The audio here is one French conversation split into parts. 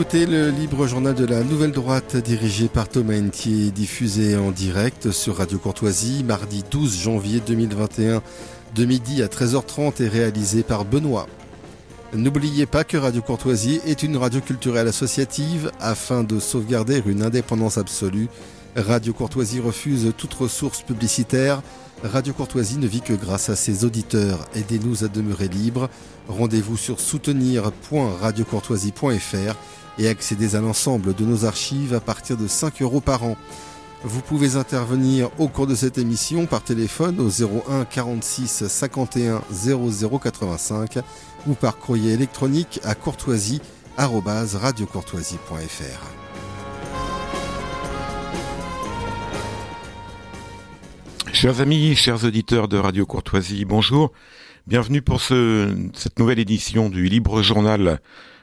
écoutez le libre journal de la Nouvelle Droite dirigé par Thomas Entier, diffusé en direct sur Radio Courtoisie mardi 12 janvier 2021 de midi à 13h30 et réalisé par Benoît. N'oubliez pas que Radio Courtoisie est une radio culturelle associative afin de sauvegarder une indépendance absolue. Radio Courtoisie refuse toute ressource publicitaire. Radio Courtoisie ne vit que grâce à ses auditeurs. Aidez-nous à demeurer libres. Rendez-vous sur soutenir.radiocourtoisie.fr et accédez à l'ensemble de nos archives à partir de 5 euros par an. Vous pouvez intervenir au cours de cette émission par téléphone au 01 46 51 00 85 ou par courrier électronique à courtoisie@radiocourtoisie.fr. Chers amis, chers auditeurs de Radio Courtoisie, bonjour. Bienvenue pour ce, cette nouvelle édition du Libre Journal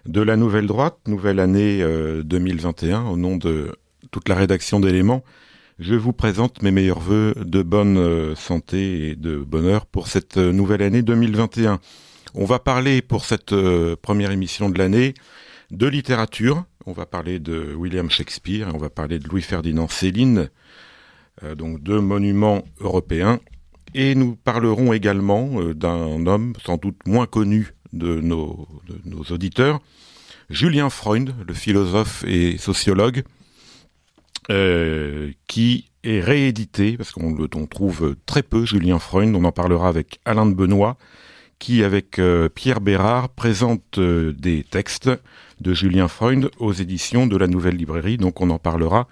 de la Nouvelle Droite, nouvelle année 2021, euh, au nom de toute la rédaction d'éléments. Je vous présente mes meilleurs voeux de bonne euh, santé et de bonheur pour cette euh, nouvelle année 2021. On va parler pour cette première émission de l'année de littérature. On va parler de William Shakespeare, on va parler de Louis-Ferdinand Céline, donc deux monuments européens. Et nous parlerons également d'un homme sans doute moins connu de nos, auditeurs, Julien Freund, le philosophe et sociologue, euh, qui est réédité, parce qu'on le trouve très peu, Julien Freund, on en parlera avec Alain de Benoît, qui, avec euh, Pierre Bérard, présente euh, des textes de Julien Freund aux éditions de la Nouvelle Librairie, donc on en parlera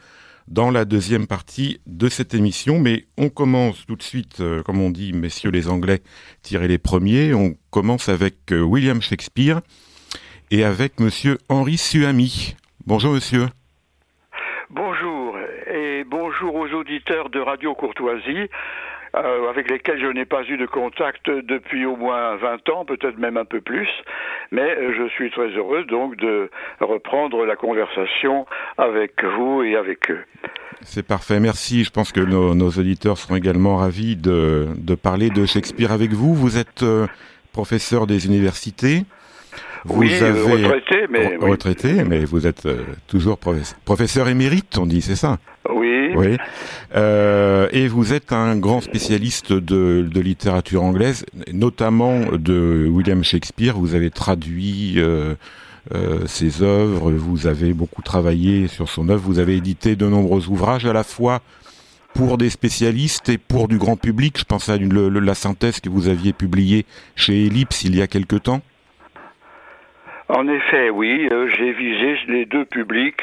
dans la deuxième partie de cette émission, mais on commence tout de suite, comme on dit, messieurs les Anglais, tirez les premiers, on commence avec William Shakespeare et avec monsieur Henri Suami. Bonjour monsieur. Bonjour et bonjour aux auditeurs de Radio Courtoisie. Euh, avec lesquels je n'ai pas eu de contact depuis au moins 20 ans, peut-être même un peu plus, mais je suis très heureux donc de reprendre la conversation avec vous et avec eux. C'est parfait, merci. Je pense que nos, auditeurs seront également ravis de, parler de Shakespeare avec vous. Vous êtes euh, professeur des universités. Vous oui, avez retraité, mais retraité, mais vous êtes euh, toujours professeur, émérite, on dit, c'est ça? Oui. Oui. Euh, et vous êtes un grand spécialiste de, de, littérature anglaise, notamment de William Shakespeare. Vous avez traduit euh, euh, ses œuvres, vous avez beaucoup travaillé sur son œuvre, vous avez édité de nombreux ouvrages à la fois pour des spécialistes et pour du grand public. Je pense à la synthèse que vous aviez publiée chez Ellipse il y a quelque temps. En effet, oui, euh, j'ai visé les deux publics,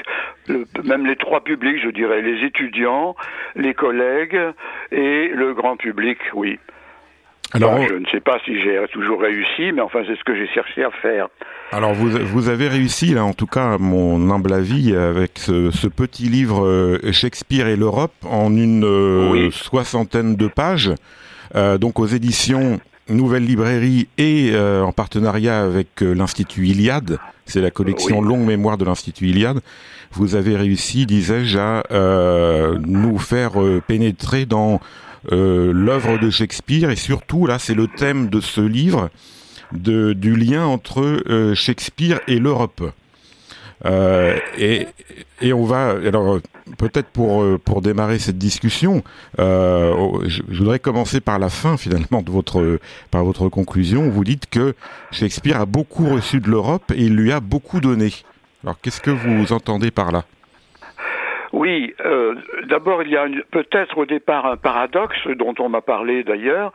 même les trois publics, je dirais, les étudiants, les collègues et le grand public, oui. Alors, je ne sais pas si j'ai toujours réussi, mais enfin, c'est ce que j'ai cherché à faire. Alors, vous, vous avez réussi, là, en tout cas, à mon humble avis, avec ce, petit livre euh, Shakespeare et l'Europe en une euh, soixantaine de pages, donc aux éditions nouvelle librairie et euh, en partenariat avec euh, l'Institut Iliade, c'est la collection longue mémoire de l'Institut Iliade, vous avez réussi, disais-je, à euh, nous faire pénétrer dans l'œuvre de Shakespeare. Et surtout, là, c'est le thème de ce livre, de, du lien entre Shakespeare et l'Europe. Euh, et, et, on va alors peut-être pour euh, pour démarrer cette discussion, euh, je, voudrais commencer par la fin finalement de votre par votre conclusion. Vous dites que Shakespeare a beaucoup reçu de l'Europe et il lui a beaucoup donné. Alors qu'est-ce que vous entendez par là? Oui, euh, d'abord il y a peut-être au départ un paradoxe dont on m'a parlé d'ailleurs,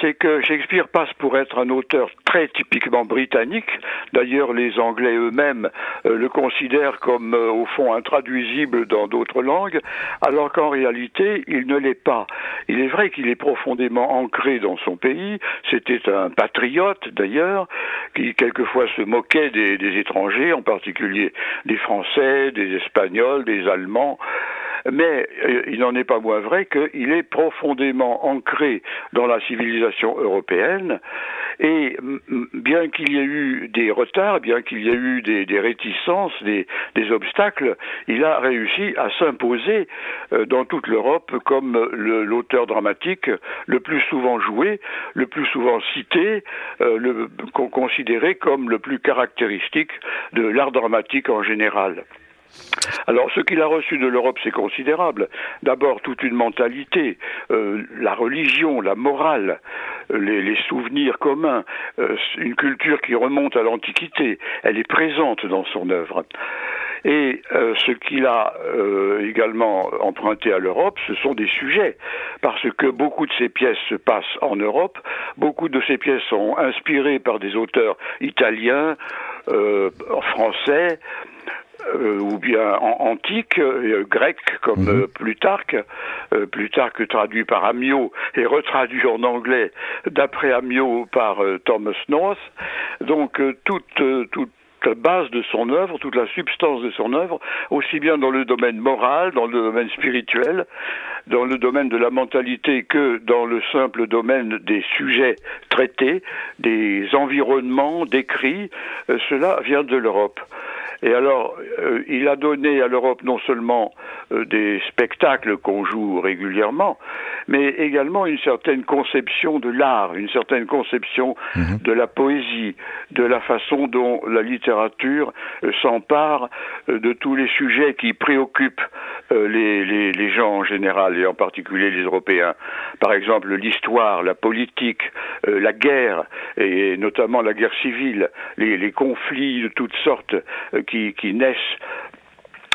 c'est que Shakespeare passe pour être un auteur très typiquement britannique. D'ailleurs, les Anglais eux-mêmes euh, le considèrent comme euh, au fond intraduisible dans d'autres langues, alors qu'en réalité, il ne l'est pas. Il est vrai qu'il est profondément ancré dans son pays. C'était un patriote d'ailleurs, qui quelquefois se moquait des étrangers, en particulier des Français, des Espagnols, des Allemands mais euh, il n'en est pas moins vrai qu'il est profondément ancré dans la civilisation européenne Et bien qu'il y ait eu des retards, bien qu'il y ait eu des, réticences, des, obstacles, il a réussi à s'imposer euh, dans toute l'Europe comme l'auteur dramatique le plus souvent joué, le plus souvent cité, euh, considéré comme le plus caractéristique de l'art dramatique en général. Alors, ce qu'il a reçu de l'Europe, c'est considérable. D'abord, toute une mentalité, euh, la religion, la morale, euh, les, souvenirs communs, euh, une culture qui remonte à l'Antiquité. Elle est présente dans son œuvre. Et ce qu'il a également emprunté à l'Europe, ce sont des sujets, parce que beaucoup de ses pièces se passent en Europe, beaucoup de ses pièces sont inspirées par des auteurs italiens, français, euh, ou bien en, antique, euh, grec comme mhm. euh, Plutarque, Plutarque traduit par Amio et retraduit en anglais d'après Amio par Thomas North. Donc toute toute la base de son œuvre, toute la substance de son œuvre, aussi bien dans le domaine moral, dans le domaine spirituel, dans le domaine de la mentalité que dans le simple domaine des sujets traités, des environnements décrits, cela vient de l'Europe. Et alors, euh, il a donné à l'Europe non seulement euh, des spectacles qu'on joue régulièrement, mais également une certaine conception de l'art, une certaine conception mhm. de la poésie, de la façon dont la littérature euh, s'empare de tous les sujets qui préoccupent les, les, les, gens en général et en particulier les Européens. Par exemple, l'histoire, la politique, la guerre et notamment la guerre civile, les, les conflits de toutes sortes qui, naissent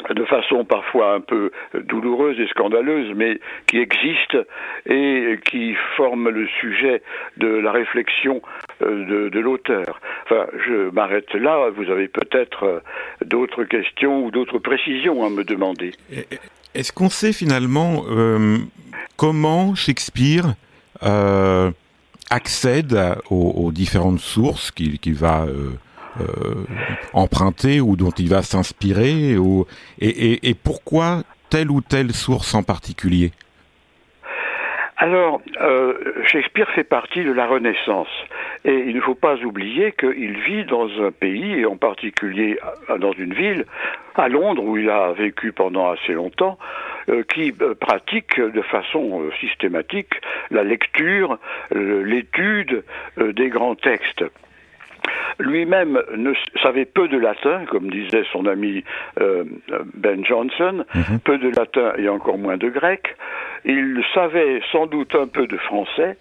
de façon parfois un peu douloureuse et scandaleuse, mais qui existent et qui forment le sujet de la réflexion euh, de, l'auteur. Enfin, je m'arrête là. Vous avez peut-être euh, d'autres questions ou d'autres précisions à me demander. Est-ce qu'on sait finalement euh, comment Shakespeare accède aux, différentes sources qu'il va emprunter ou dont il va s'inspirer et, pourquoi telle ou telle source en particulier? Alors, euh, Shakespeare fait partie de la Renaissance. Et il ne faut pas oublier qu'il vit dans un pays, et en particulier dans une ville, à Londres, où il a vécu pendant assez longtemps, euh, qui pratique de façon systématique la lecture, l'étude des grands textes. Lui-même ne savait peu de latin, comme disait son ami euh, Ben Jonson, mhm. peu de latin et encore moins de grec. Il savait sans doute un peu de français,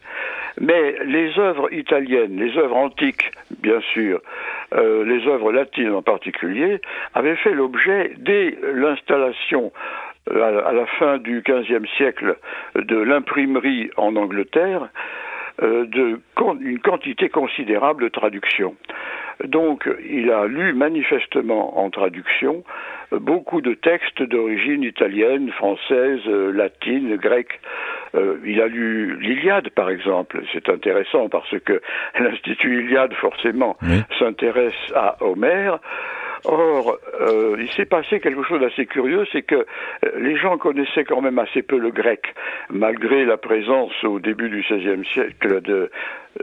mais les œuvres italiennes, les œuvres antiques, bien sûr, euh, les œuvres latines en particulier, avaient fait l'objet dès l'installation euh, à la fin du XVe siècle de l'imprimerie en Angleterre de, une quantité considérable de traductions. Donc, il a lu manifestement en traduction beaucoup de textes d'origine italienne, française, euh, latine, grecque. Euh, il a lu l'Iliade, par exemple. C'est intéressant parce que l'Institut Iliade, forcément, s'intéresse à Homère. Or, euh, il s'est passé quelque chose d'assez curieux, c'est que euh, les gens connaissaient quand même assez peu le grec, malgré la présence au début du XVIe siècle de,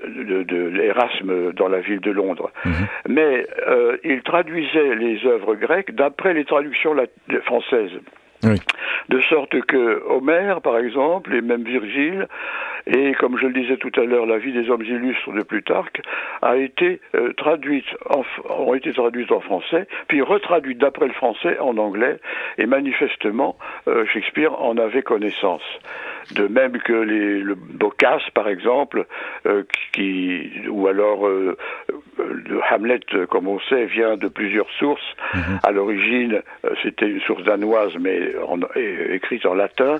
de, l'Erasme dans la ville de Londres. Mhm. Mais euh, ils traduisaient les œuvres grecques d'après les traductions françaises. De sorte que Homère, par exemple, et même Virgile, et comme je le disais tout à l'heure, la vie des hommes illustres de Plutarque a été euh, traduite en, ont été traduites en français, puis retraduite d'après le français en anglais, et manifestement euh, Shakespeare en avait connaissance. De même que les, le Boccace, par exemple, euh, qui, ou alors le Hamlet, comme on sait, vient de plusieurs sources. Mhm. À l'origine, c'était une source danoise, mais écrite en latin.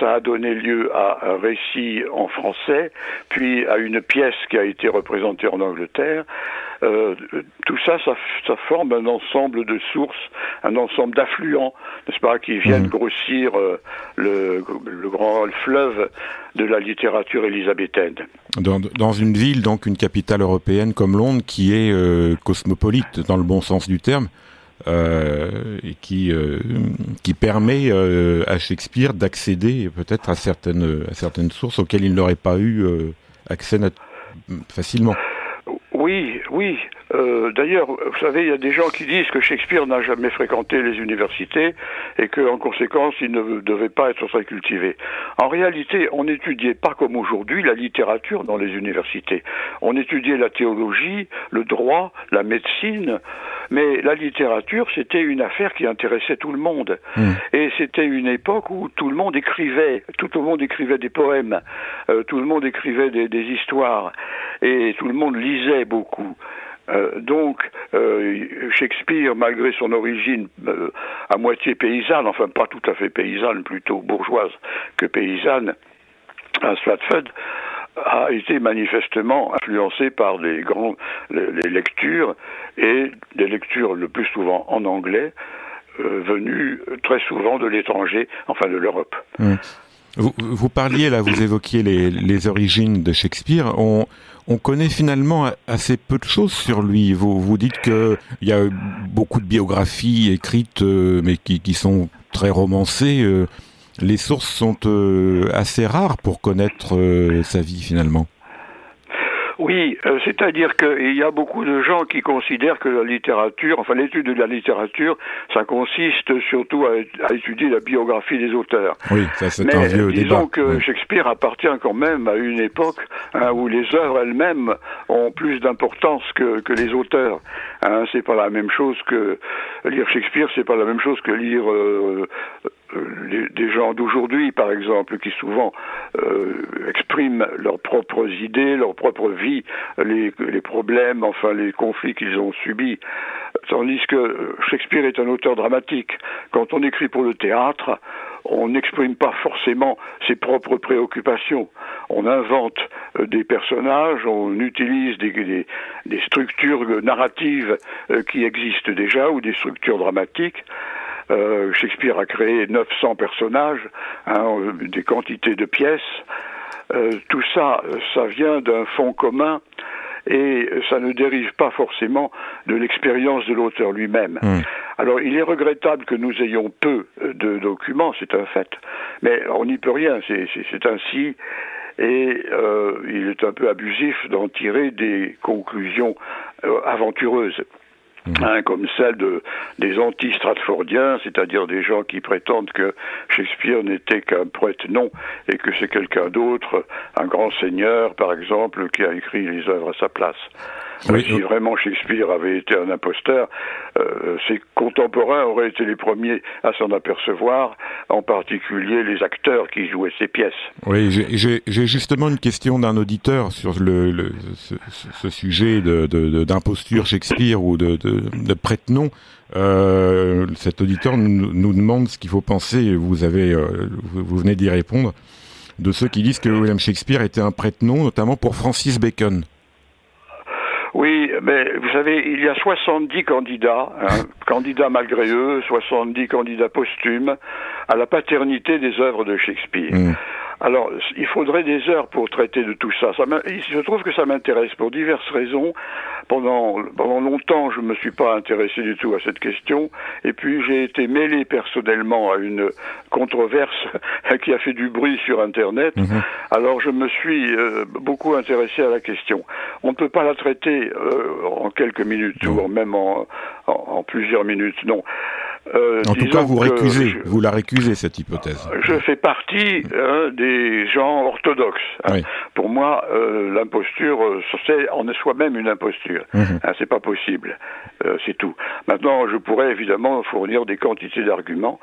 ça a donné lieu à un récit en français, puis à une pièce qui a été représentée en Angleterre. Euh, tout ça, ça, forme un ensemble de sources, un ensemble d'affluents, n'est-ce pas, qui viennent mmh. grossir euh, le, grand fleuve de la littérature élisabéthaine. Dans, une ville, donc une capitale européenne comme Londres, qui est euh, cosmopolite dans le bon sens du terme, euh, et qui euh, qui permet euh, à Shakespeare d'accéder peut-être à certaines à certaines sources auxquelles il n'aurait pas eu accès facilement. Oui, oui. Euh, d'ailleurs, vous savez, il y a des gens qui disent que Shakespeare n'a jamais fréquenté les universités et qu'en conséquence, il ne devait pas être très cultivé. En réalité, on n'étudiait pas comme aujourd'hui la littérature dans les universités. On étudiait la théologie, le droit, la médecine, mais la littérature, c'était une affaire qui intéressait tout le monde. Hmm. Et c'était une époque où tout le monde écrivait, tout le monde écrivait des poèmes, euh, tout le monde écrivait des, des histoires, et tout le monde lisait beaucoup. Euh, donc, euh, Shakespeare, malgré son origine euh, à moitié paysanne, enfin pas tout à fait paysanne, plutôt bourgeoise que paysanne, à Stratford, a été manifestement influencé par les lectures et des lectures le plus souvent en anglais venues très souvent de l'étranger, enfin de l'Europe. Vous, parliez là, vous évoquiez les, origines de Shakespeare. On, on connaît finalement assez peu de choses sur lui. Vous, vous dites qu'il y a beaucoup de biographies écrites, euh, mais qui, qui, sont très romancées. Euh. les sources sont euh, assez rares pour connaître sa vie finalement. Oui, euh, c'est-à-dire qu'il y a beaucoup de gens qui considèrent que la littérature, enfin l'étude de la littérature, ça consiste surtout à, étudier la biographie des auteurs. Oui, ça c'est un vieux disons que Shakespeare appartient quand même à une époque hein, où les œuvres elles-mêmes ont plus d'importance que, que les auteurs. Hein, c'est pas la même chose que lire Shakespeare, c'est pas la même chose que lire euh, euh, des gens d'aujourd'hui, par exemple, qui souvent euh, expriment leurs propres idées, leur propre vie, les, problèmes, enfin les conflits qu'ils ont subis. Tandis que Shakespeare est un auteur dramatique. Quand on écrit pour le théâtre, on n'exprime pas forcément ses propres préoccupations. On invente euh, des personnages, on utilise des, des structures narratives qui existent déjà ou des structures dramatiques euh, Shakespeare a créé 900 personnages, hein, des quantités de pièces. Euh, tout ça, ça vient d'un fond commun et ça ne dérive pas forcément de l'expérience de l'auteur lui-même. Hmm. Alors il est regrettable que nous ayons peu de documents, c'est un fait, mais on n'y peut rien, c'est ainsi, et euh, il est un peu abusif d'en tirer des conclusions aventureuses. Mhm. Hein, comme celle de, des anti-stratfordiens, c'est-à-dire des gens qui prétendent que Shakespeare n'était qu'un poète non, et que c'est quelqu'un d'autre, un grand seigneur par exemple, qui a écrit les œuvres à sa place. Si vraiment Shakespeare avait été un imposteur, euh, ses contemporains auraient été les premiers à s'en apercevoir, en particulier les acteurs qui jouaient ses pièces. Oui, j'ai justement une question d'un auditeur sur le, le ce, ce, sujet d'imposture de, Shakespeare ou de de prête-nom. Euh, cet auditeur nous, demande ce qu'il faut penser. Vous avez, euh, vous, venez d'y répondre de ceux qui disent que William Shakespeare était un prête-nom, notamment pour Francis Bacon. Oui, mais vous savez, il y a 70 candidats, hein, candidats malgré eux, 70 candidats posthumes à la paternité des œuvres de Shakespeare. Mm. Alors, il faudrait des heures pour traiter de tout ça. ça je trouve que ça m'intéresse pour diverses raisons. Pendant, pendant longtemps, je ne me suis pas intéressé du tout à cette question. Et puis, j'ai été mêlé personnellement à une controverse qui a fait du bruit sur Internet. Mhm. Alors, je me suis euh, beaucoup intéressé à la question. On ne peut pas la traiter euh, en quelques minutes ou même en, en plusieurs minutes. Non. Euh, en tout cas, vous récusez, vous la récusez cette hypothèse. Je fais partie hein, des gens orthodoxes. Hein. Pour moi, euh, l'imposture, euh, c'est en soi-même une imposture. Mhm. Hein, c'est pas possible. Euh, c'est tout. Maintenant, je pourrais évidemment fournir des quantités d'arguments,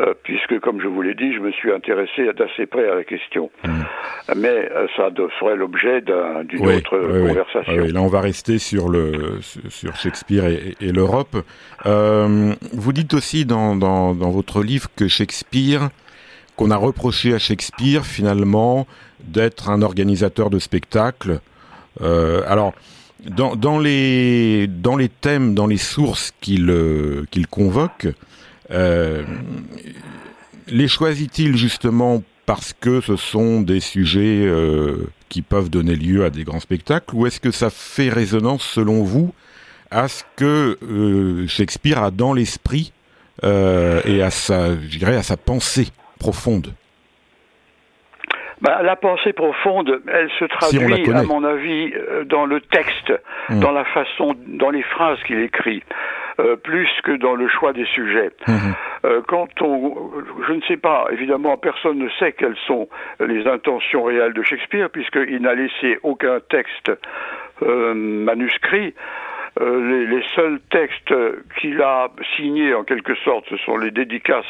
euh, puisque, comme je vous l'ai dit, je me suis intéressé d'assez près à la question. Mhm. Mais ça ferait l'objet d'une autre conversation. là, on va rester sur le sur Shakespeare et, et l'Europe. vous dites aussi dans, dans, votre livre que Shakespeare, qu'on a reproché à Shakespeare finalement d'être un organisateur de spectacles. Euh, alors, dans, dans, les, dans les thèmes, dans les sources qu'il euh, convoque, euh, les choisit-il justement parce que ce sont des sujets qui peuvent donner lieu à des grands spectacles, ou est-ce que ça fait résonance selon vous à ce que Shakespeare a dans l'esprit et à sa, je dirais, à sa pensée profonde bah, La pensée profonde, elle se traduit, à mon avis, dans le texte, hmm. dans la façon, dans les phrases qu'il écrit. Euh, plus que dans le choix des sujets. Euh, quand on, je ne sais pas, évidemment, personne ne sait quelles sont les intentions réelles de Shakespeare, puisqu'il n'a laissé aucun texte euh, manuscrit. Les, les, seuls textes qu'il a signés en quelque sorte, ce sont les dédicaces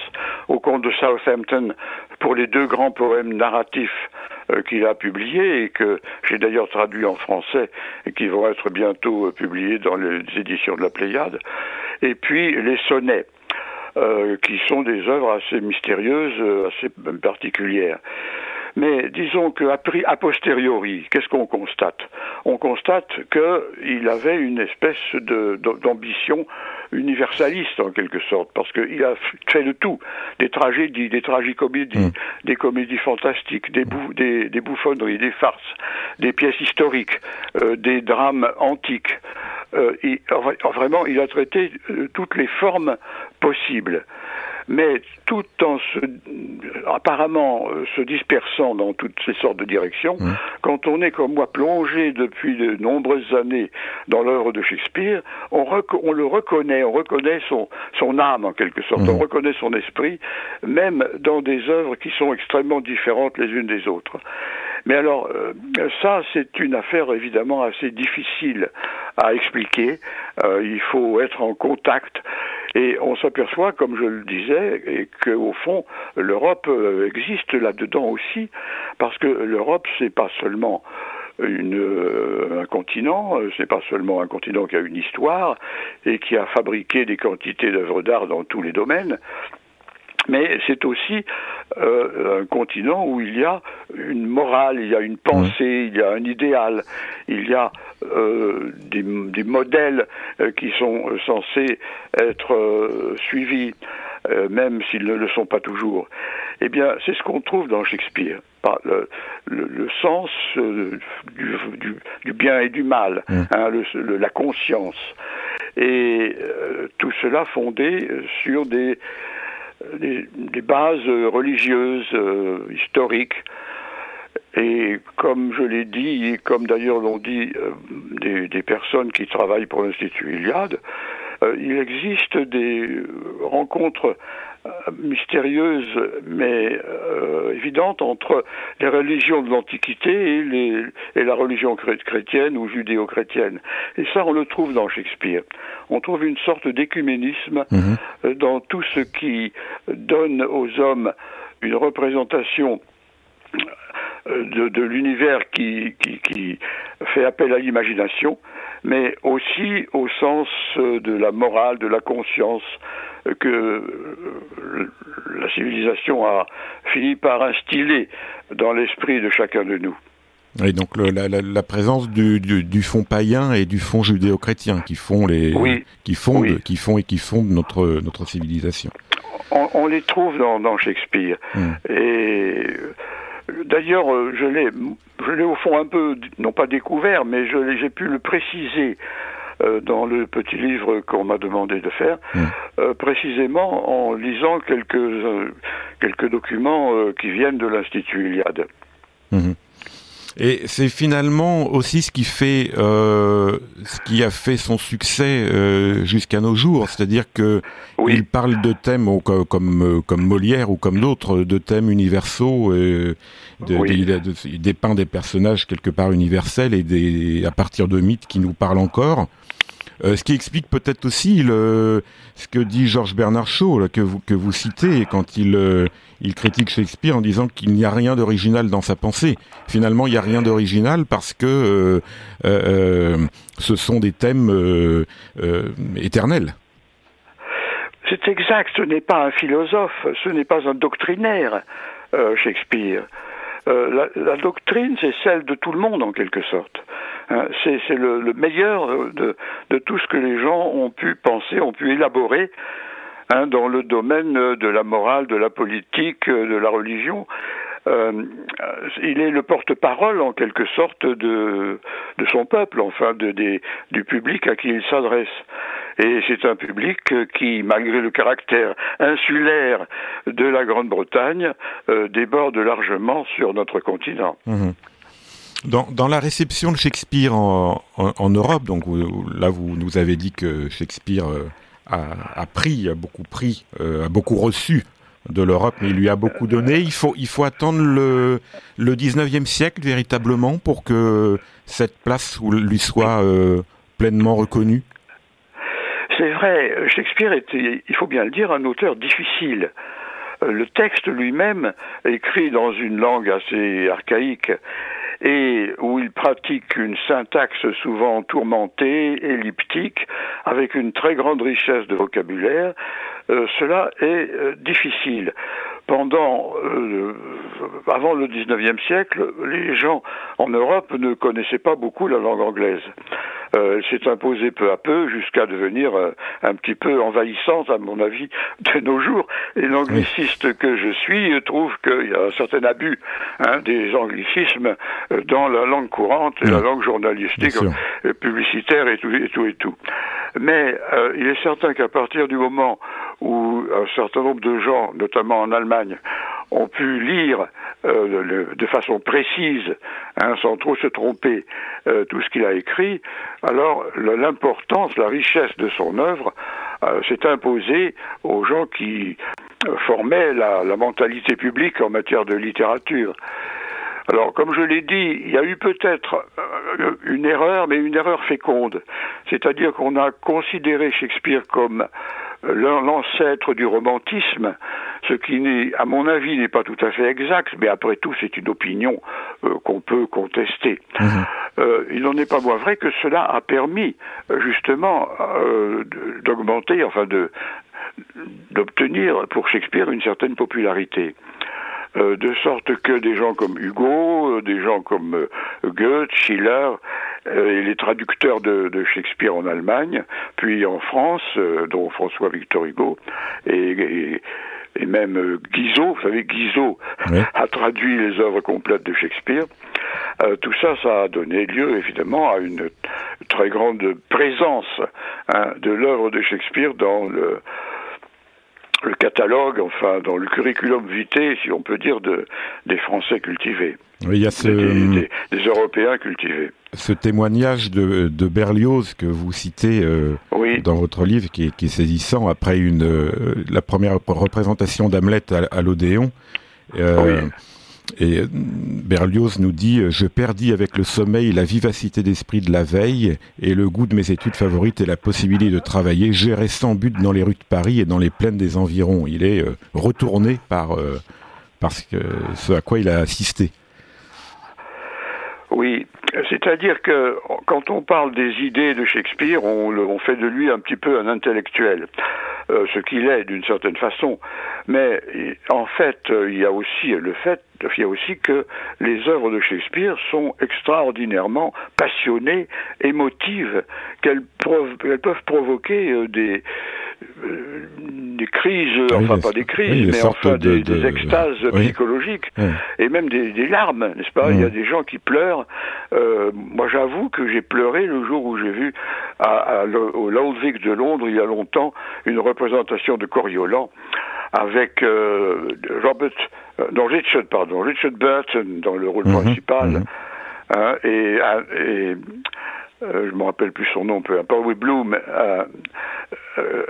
au comte de Southampton pour les deux grands poèmes narratifs euh, qu'il a publié et que j'ai d'ailleurs traduit en français et qui vont être bientôt euh, publiés dans les éditions de la Pléiade. Et puis les sonnets. Euh, qui sont des œuvres assez mystérieuses, assez particulières. Mais disons que a posteriori, qu'est-ce qu'on constate? On constate qu'il avait une espèce d'ambition universaliste en quelque sorte, parce qu'il a fait de tout, des tragédies, des tragicomédies, mm. des comédies fantastiques, des, des, bouffonneries, des farces, des pièces historiques, euh, des drames antiques. Euh, vraiment, il a traité euh, toutes les formes possibles mais tout en se, apparemment euh, se dispersant dans toutes ces sortes de directions, mmh. quand on est comme moi plongé depuis de nombreuses années dans l'œuvre de Shakespeare, on, on, le reconnaît, on reconnaît son, son âme en quelque sorte, mmh. on reconnaît son esprit, même dans des œuvres qui sont extrêmement différentes les unes des autres. Mais alors, euh, ça, c'est une affaire évidemment assez difficile à expliquer. Euh, il faut être en contact. Et on s'aperçoit, comme je le disais, qu'au fond, l'Europe euh, existe là-dedans aussi, parce que l'Europe, c'est pas seulement une, un continent, c'est pas seulement un continent qui a une histoire et qui a fabriqué des quantités d'œuvres d'art dans tous les domaines, mais c'est aussi euh, un continent où il y a une morale, il y a une pensée, il y a un idéal, il y a euh, des, des, modèles euh, qui sont censés être suivis, même s'ils ne le sont pas toujours. Eh bien, c'est ce qu'on trouve dans Shakespeare, le, le, le sens du, du, du, bien et du mal, mmh. hein, le, la conscience, et tout cela fondé sur des des, bases religieuses, euh, historiques. Et comme je l'ai dit, et comme d'ailleurs l'ont dit euh, des, personnes qui travaillent pour l'Institut Iliade, euh, il existe des rencontres mystérieuse mais euh, évidente entre les religions de l'Antiquité et, les, et la religion chrétienne ou judéo-chrétienne. Et ça, on le trouve dans Shakespeare. On trouve une sorte d'écuménisme mhm. euh, dans tout ce qui donne aux hommes une représentation euh, de, de l'univers qui, qui, qui, fait appel à l'imagination, mais aussi au sens de la morale, de la conscience, que la civilisation a fini par instiller dans l'esprit de chacun de nous. Et donc la, présence du, du, fond païen et du fond judéo-chrétien qui font les qui fondent qui font et qui fondent notre notre civilisation. On, les trouve dans, Shakespeare hmm. et d'ailleurs je l'ai je l'ai au fond un peu non pas découvert mais je j'ai pu le préciser euh, dans le petit livre qu'on m'a demandé de faire, mmh. euh, précisément en lisant quelques, euh, quelques documents qui viennent de l'Institut Iliade. Mmh. Et c'est finalement aussi ce qui fait, euh, ce qui a fait son succès euh, jusqu'à nos jours, c'est-à-dire que il parle de thèmes comme comme Molière ou comme d'autres, de thèmes universaux. Euh, de, il, dépeint des personnages quelque part universels et des à partir de mythes qui nous parlent encore. Euh, ce qui explique peut-être aussi le, ce que dit Georges Bernard Shaw, que, vous, citez, quand il, euh, il critique Shakespeare en disant qu'il n'y a rien d'original dans sa pensée. Finalement, il n'y a rien d'original parce que euh, ce sont des thèmes éternels. C'est exact, ce n'est pas un philosophe, ce n'est pas un doctrinaire, Shakespeare. La, doctrine, c'est celle de tout le monde en quelque sorte. Hein, c'est le, le, meilleur de, de, tout ce que les gens ont pu penser, ont pu élaborer hein, dans le domaine de la morale, de la politique, de la religion. Euh, il est le porte-parole en quelque sorte de, son peuple, enfin du public à qui il s'adresse. Et c'est un public qui, malgré le caractère insulaire de la Grande-Bretagne, déborde largement sur notre continent. Mhm. Dans, dans, la réception de Shakespeare en, en, Europe, donc là vous nous avez dit que Shakespeare a, a pris, a beaucoup pris, a beaucoup reçu de l'Europe, mais il lui a beaucoup donné. Il faut, il faut attendre le, le 19e siècle véritablement pour que cette place lui soit euh, pleinement reconnue. C'est vrai, Shakespeare était, il faut bien le dire, un auteur difficile. Euh, le texte lui-même, écrit dans une langue assez archaïque, et où il pratique une syntaxe souvent tourmentée, elliptique, avec une très grande richesse de vocabulaire, euh, cela est euh, difficile. Pendant, euh, avant le 19e siècle, les gens en Europe ne connaissaient pas beaucoup la langue anglaise. Elle s'est imposée peu à peu jusqu'à devenir un petit peu envahissante, à mon avis, de nos jours. Et l'angliciste que je suis trouve qu'il y a un certain abus hein, des anglicismes dans la langue courante et la langue journalistique, publicitaire et tout et tout et tout. Mais il est certain qu'à partir du moment où un certain nombre de gens, notamment en Allemagne, ont pu lire euh, de façon précise, hein, sans trop se tromper, euh, tout ce qu'il a écrit, alors l'importance, la richesse de son œuvre euh, s'est imposée aux gens qui formaient la, la mentalité publique en matière de littérature. Alors, comme je l'ai dit, il y a eu peut-être une erreur, mais une erreur féconde. C'est-à-dire qu'on a considéré Shakespeare comme l'ancêtre du romantisme, ce qui n'est, à mon avis, n'est pas tout à fait exact, mais après tout, c'est une opinion euh, qu'on peut contester. Mhm. Euh, il n'en est pas moins vrai que cela a permis justement euh, d'augmenter, enfin de d'obtenir pour Shakespeare une certaine popularité. Euh, de sorte que des gens comme Hugo, euh, des gens comme euh, Goethe, Schiller, et les traducteurs de, Shakespeare en Allemagne, puis en France, dont François Victor Hugo, et, et, même Guizot, vous savez, Guizot a traduit les œuvres complètes de Shakespeare. tout ça, ça a donné lieu évidemment à une très grande présence hein, de l'œuvre de Shakespeare dans le le catalogue, enfin dans le curriculum vitae, si on peut dire, de, des Français cultivés. Oui, il y a ce, des, Européens cultivés. Ce témoignage de, de Berlioz que vous citez euh, dans votre livre, qui est, qui est, saisissant, après une, euh, la première représentation d'Hamlet à, à l'Odéon. Euh, et euh, Berlioz nous dit Je perdis avec le sommeil la vivacité d'esprit de la veille et le goût de mes études favorites et la possibilité de travailler. J'ai sans but dans les rues de Paris et dans les plaines des environs. Il est euh, retourné par, euh, que ce à quoi il a assisté. Oui, c'est-à-dire que quand on parle des idées de Shakespeare, on, fait de lui un petit peu un intellectuel. Euh, ce qu'il est d'une certaine façon. Mais en fait, euh, il y a aussi le fait, il y a aussi que les œuvres de Shakespeare sont extraordinairement passionnées, émotives, qu'elles peuvent provoquer euh, des des crises, enfin pas des crises, mais enfin des, extases psychologiques et même des, larmes, n'est-ce pas? Il y a des gens qui pleurent. Euh, moi, j'avoue que j'ai pleuré le jour où j'ai vu à, au Loud Vic de Londres il y a longtemps une représentation de Coriolan avec euh, Robert, euh, non Richard, pardon, Richard Burton dans le rôle mhm. principal. Mhm. Hein, et, et euh, je me rappelle plus son nom, peu importe, oui, Bloom, euh, euh,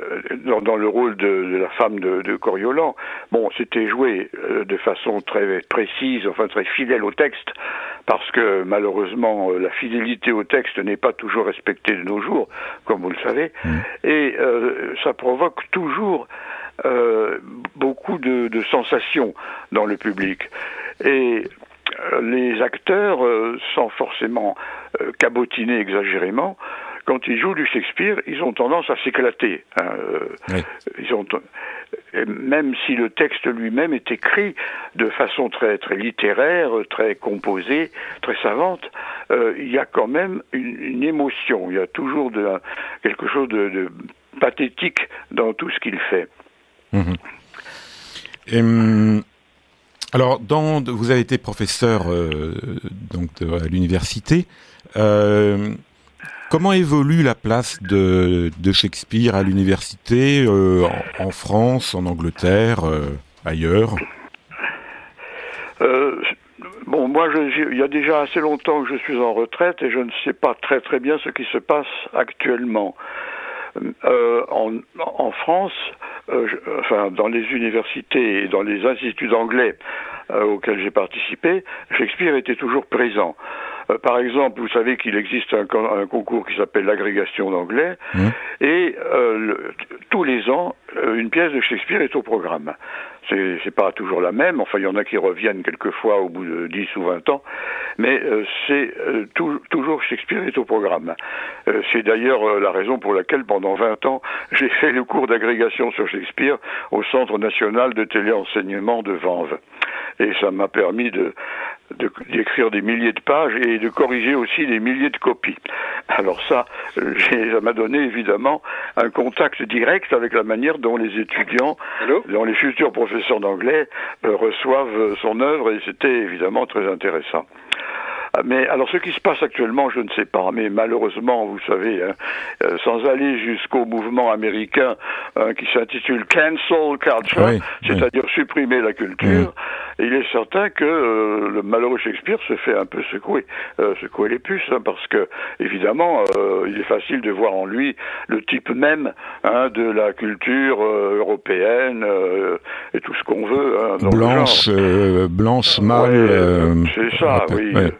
dans, dans, le rôle de, de la femme de, de, Coriolan. Bon, c'était joué euh, de façon très précise, enfin très fidèle au texte, parce que malheureusement la fidélité au texte n'est pas toujours respectée de nos jours, comme vous le savez, mmh. et ça provoque toujours beaucoup de, de sensations dans le public. Et les acteurs, euh, sans forcément euh, cabotiner exagérément, quand ils jouent du Shakespeare, ils ont tendance à s'éclater. Hein, euh, ils ont, même si le texte lui-même est écrit de façon très très littéraire, très composée, très savante, il y a quand même une, émotion. Il y a toujours de, quelque chose de, pathétique dans tout ce qu'il fait. Mmh. Hum, alors, vous avez été professeur euh, donc à l'université. Euh, Comment évolue la place de, Shakespeare à l'université, euh, en, France, en Angleterre, ailleurs? Bon, moi, il y a déjà assez longtemps que je suis en retraite et je ne sais pas très très bien ce qui se passe actuellement. En, en, France, enfin, dans les universités et dans les instituts d'anglais auxquels j'ai participé, Shakespeare était toujours présent. Euh, par exemple, vous savez qu'il existe un, concours qui s'appelle l'agrégation d'anglais, mmh. et euh, tous les ans, euh, une pièce de Shakespeare est au programme. C'est pas toujours la même, enfin il y en a qui reviennent quelquefois au bout de 10 ou 20 ans, mais c'est toujours Shakespeare est au programme. c'est d'ailleurs la raison pour laquelle pendant 20 ans, j'ai fait le cours d'agrégation sur Shakespeare au Centre national de téléenseignement de Vanves. Et ça m'a permis de, d'écrire des milliers de pages et de corriger aussi des milliers de copies. Alors ça, ça m'a donné évidemment un contact direct avec la manière dont les étudiants, dont les futurs professeurs d'anglais euh, reçoivent son œuvre et c'était évidemment très intéressant. Ah, mais alors ce qui se passe actuellement, je ne sais pas, mais malheureusement, vous savez, hein, euh, sans aller jusqu'au mouvement américain hein, qui s'intitule Cancel Culture, c'est-à-dire supprimer la culture, il est certain que euh, le malheureux Shakespeare se fait un peu secouer, euh, secouer les puces, hein, parce que évidemment, il est facile de voir en lui le type même de la culture européenne et tout ce qu'on veut. blanche, blanche, mâle. c'est ça, oui.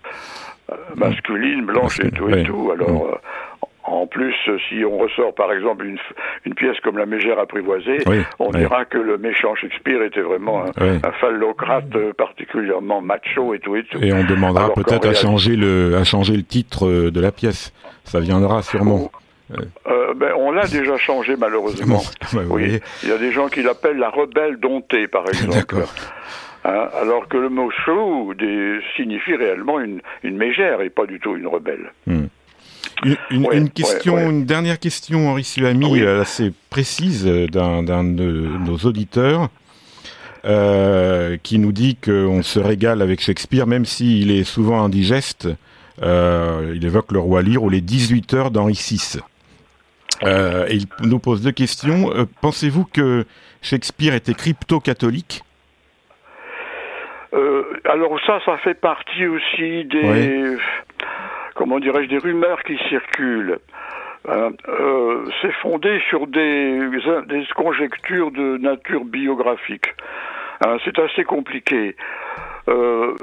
Euh, masculine, blanche et tout et tout. Alors, euh, en plus, si on ressort par exemple une, une pièce comme La Mégère apprivoisée, on dira que le méchant Shakespeare était vraiment un, phallocrate euh, particulièrement macho et tout et tout. Et on demandera peut-être à changer le à changer le titre de la pièce. Ça viendra sûrement. ben, on l'a déjà changé malheureusement. oui. Il y a des gens qui l'appellent la rebelle domptée, par exemple. D'accord. Hein, alors que le mot shrew signifie réellement une, mégère et pas du tout une rebelle. Hmm. Une, question, une dernière question, Henri Suami, euh, assez précise euh, d'un de nos auditeurs. Euh, qui nous dit qu'on se régale avec Shakespeare, même s'il est souvent indigeste. il évoque le roi Lear ou les 18 heures d'Henri VI. et il nous pose deux questions. Pensez-vous que Shakespeare était crypto-catholique? Alors ça, ça fait partie aussi des, comment dirais-je, des rumeurs qui circulent. Euh, euh, c'est fondé sur des, des conjectures de nature biographique. Hein, c'est assez compliqué. Euh,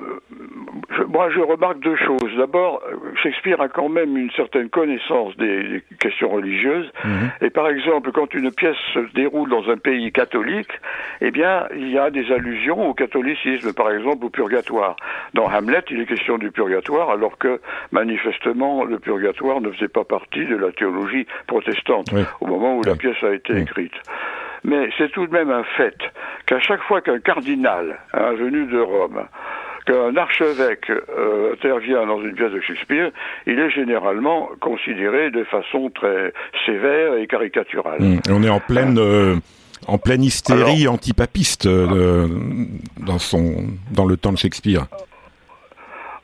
moi, je remarque deux choses. D'abord, Shakespeare a quand même une certaine connaissance des, questions religieuses. Mhm. Et par exemple, quand une pièce se déroule dans un pays catholique, eh bien, il y a des allusions au catholicisme, par exemple au purgatoire. Dans Hamlet, il est question du purgatoire, alors que manifestement, le purgatoire ne faisait pas partie de la théologie protestante au moment où la pièce a été écrite. Mais c'est tout de même un fait qu'à chaque fois qu'un cardinal, un venu de Rome, qu'un archevêque euh, intervient dans une pièce de Shakespeare, il est généralement considéré de façon très sévère et caricaturale. Mmh. on est en pleine, euh, en pleine hystérie antipapiste euh, dans, son, dans le temps de Shakespeare.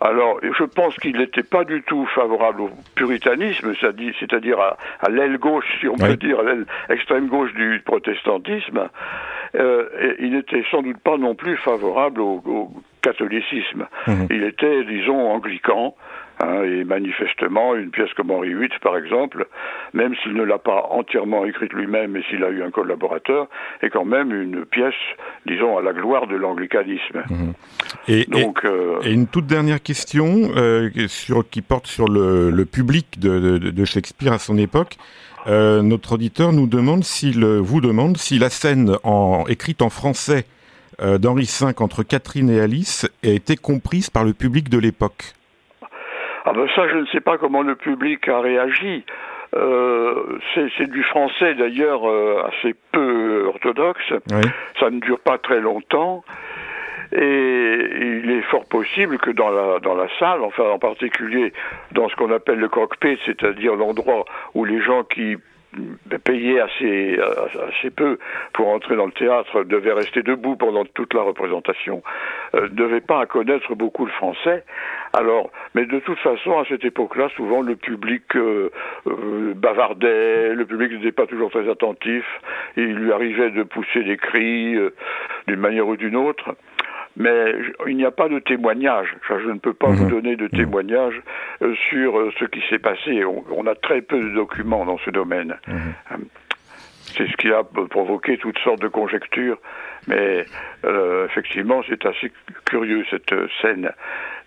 Alors, je pense qu'il n'était pas du tout favorable au puritanisme, c'est-à-dire à, l'aile gauche, si on peut dire, à l'aile extrême gauche du protestantisme. Euh, et il n'était sans doute pas non plus favorable au, catholicisme. Mhm. Il était, disons, anglican. Hein, et manifestement, une pièce comme Henri VIII, par exemple, même s'il ne l'a pas entièrement écrite lui-même et s'il a eu un collaborateur, est quand même une pièce, disons, à la gloire de l'anglicanisme. Mhm. Et, Donc, euh, et, une toute dernière question euh, sur, qui porte sur le, le public de, de, de, Shakespeare à son époque. Euh, notre auditeur nous demande s'il vous demande si la scène en, écrite en français euh, d'Henri V entre Catherine et Alice a été comprise par le public de l'époque. Ah ben ça, je ne sais pas comment le public a réagi. Euh, c'est du français d'ailleurs euh, assez peu orthodoxe. Ça ne dure pas très longtemps. Et il est fort possible que dans la, dans la salle, enfin en particulier dans ce qu'on appelle le cockpit, c'est-à-dire l'endroit où les gens qui payé assez, assez peu pour entrer dans le théâtre, devait rester debout pendant toute la représentation, euh, ne devait pas connaître beaucoup le français. Alors, mais de toute façon, à cette époque-là, souvent le public euh, euh, bavardait, le public n'était pas toujours très attentif, il lui arrivait de pousser des cris euh, d'une manière ou d'une autre. Mais il n'y a pas de témoignage. Je ne peux pas vous mhm. donner de mhm. témoignage sur ce qui s'est passé. On, a très peu de documents dans ce domaine. Mhm. C'est ce qui a provoqué toutes sortes de conjectures. Mais euh, effectivement, c'est assez curieux cette scène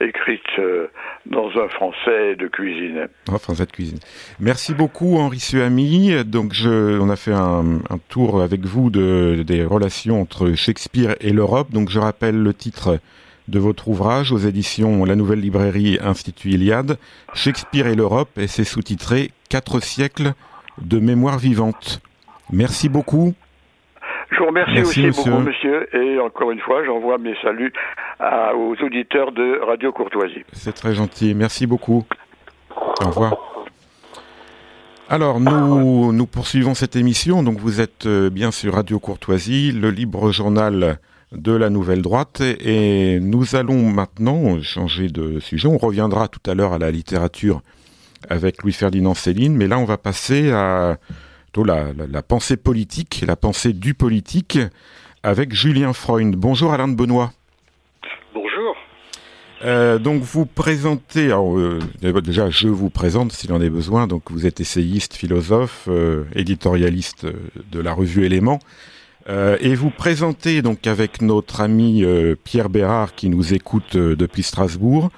écrite euh, dans un français de cuisine. Français de cuisine. Merci beaucoup Henri Suami. Donc je, on a fait un, tour avec vous de, des relations entre Shakespeare et l'Europe. Donc je rappelle le titre de votre ouvrage aux éditions La Nouvelle Librairie Institut Iliade, Shakespeare et l'Europe, et c'est sous-titré Quatre siècles de mémoire vivante. Merci beaucoup. Je vous remercie aussi beaucoup, monsieur. Et encore une fois, j'envoie mes saluts aux auditeurs de Radio Courtoisie. C'est très gentil. Merci beaucoup. Au revoir. Alors, nous, nous poursuivons cette émission. Donc, vous êtes euh, bien sur Radio Courtoisie, le libre journal de la Nouvelle Droite. Et nous allons maintenant changer de sujet. On reviendra tout à l'heure à la littérature avec Louis-Ferdinand Céline. Mais là, on va passer à la, pensée politique, la pensée du politique, avec Julien Freund. Bonjour Alain de Benoît. Bonjour. Euh, donc vous présentez, euh, déjà je vous présente s'il en est besoin, donc vous êtes essayiste, philosophe, euh, éditorialiste de la revue Éléments, et vous présentez donc avec notre ami Pierre Bérard qui nous écoute depuis Strasbourg,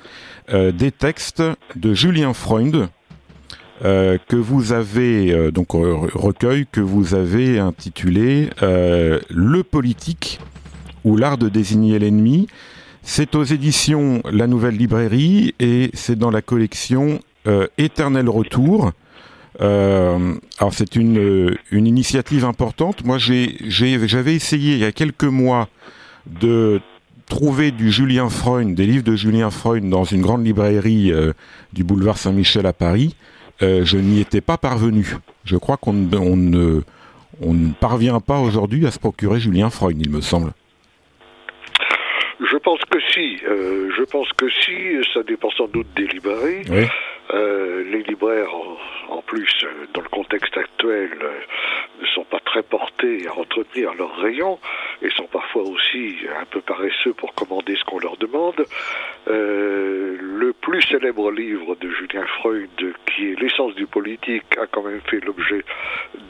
des textes de Julien Freund, euh, que vous avez euh, donc recueil que vous avez intitulé euh, Le politique ou l'art de désigner l'ennemi. C'est aux éditions La Nouvelle Librairie et c'est dans la collection Éternel Retour. alors c'est une, une initiative importante. Moi j'avais essayé il y a quelques mois de trouver du Julien Freund, des livres de Julien Freund dans une grande librairie du boulevard Saint-Michel à Paris. Euh, je n'y étais pas parvenu. Je crois qu'on ne, on ne parvient pas aujourd'hui à se procurer Julien Freud, il me semble. Je pense que si. Euh, je pense que si. Ça dépend sans doute des librairies. Euh, les libraires, en, plus, dans le contexte actuel, ne sont pas très portés à entretenir leurs rayons et sont parfois aussi un peu paresseux pour commander ce qu'on leur demande. Euh, le plus célèbre livre de Julien Freud, qui est L'essence du politique, a quand même fait l'objet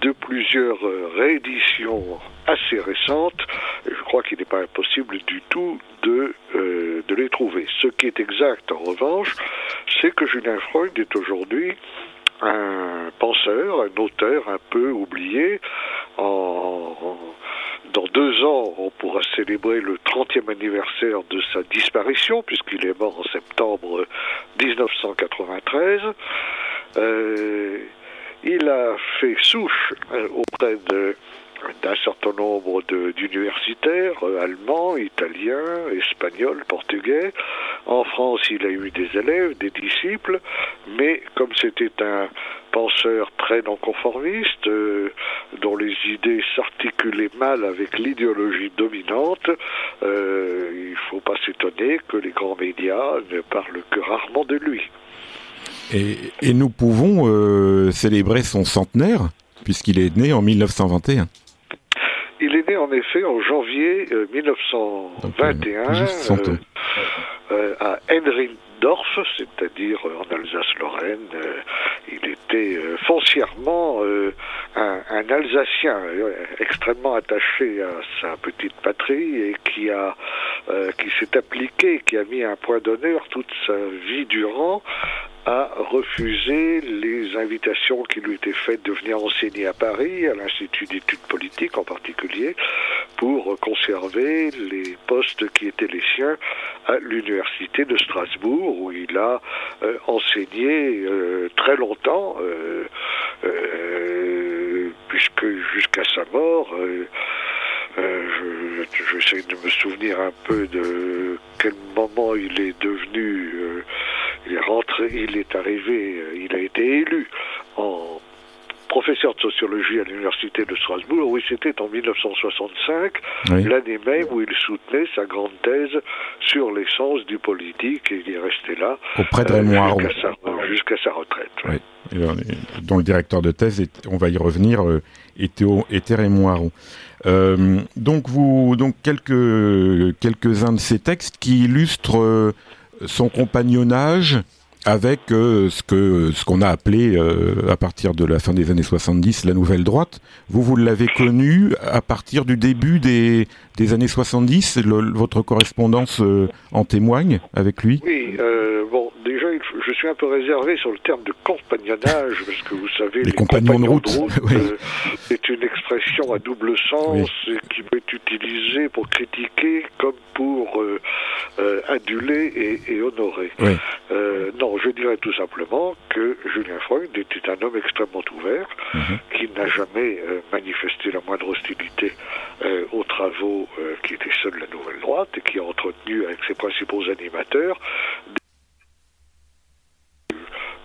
de plusieurs rééditions assez récentes. Je crois qu'il n'est pas impossible du tout de, euh, de les trouver. Ce qui est exact, en revanche, c'est que Julien Freud est aujourd'hui un penseur, un auteur un peu oublié. Dans deux ans, on pourra célébrer le 30e anniversaire de sa disparition, puisqu'il est mort en septembre 1993. Euh, il a fait souche euh, auprès de d'un certain nombre d'universitaires euh, allemands, italiens, espagnols, portugais. En France, il a eu des élèves, des disciples, mais comme c'était un penseur très non-conformiste, euh, dont les idées s'articulaient mal avec l'idéologie dominante, euh, il ne faut pas s'étonner que les grands médias ne parlent que rarement de lui. Et, et nous pouvons célébrer son centenaire, puisqu'il est né en 1921. En effet en janvier 1921 euh, euh, euh, à Henrindorf, c'est-à-dire en Alsace-Lorraine. il était foncièrement un, un, Alsacien extrêmement attaché à sa petite patrie et qui a qui s'est appliqué, qui a mis un point d'honneur toute sa vie durant a refusé les invitations qui lui étaient faites de venir enseigner à Paris, à l'Institut d'études politiques en particulier, pour conserver les postes qui étaient les siens à l'Université de Strasbourg, où il a euh, enseigné euh, très longtemps, euh, puisque jusqu'à sa mort, j'essaie de me souvenir un peu de quel moment il est devenu il est rentré, il est arrivé, euh, il a été élu en professeur de sociologie à l'université de Strasbourg. Oui, c'était en 1965, l'année même où il soutenait sa grande thèse sur l'essence du politique et il est resté là auprès de Raymond jusqu'à sa, retraite. Oui. dont le directeur de thèse, on va y revenir, était, était Raymond Aron. Euh, donc vous, donc quelques quelques uns de ces textes qui illustrent euh, son compagnonnage avec euh, ce que ce qu'on a appelé euh, à partir de la fin des années 70 la nouvelle droite. Vous vous l'avez connu à partir du début des des années 70. votre correspondance en témoigne avec lui? Oui. bon, déjà, je suis un peu réservé sur le terme de compagnonnage parce que vous savez, les, compagnons, de route, c'est une expression à double sens qui peut être utilisée pour critiquer comme pour euh, euh, aduler et, honorer. Euh, non, je dirais tout simplement que Julien Freud était un homme extrêmement ouvert, mhm. qui n'a jamais manifesté la moindre hostilité aux travaux qui étaient ceux de la nouvelle droite et qui a entretenu avec ses principaux animateurs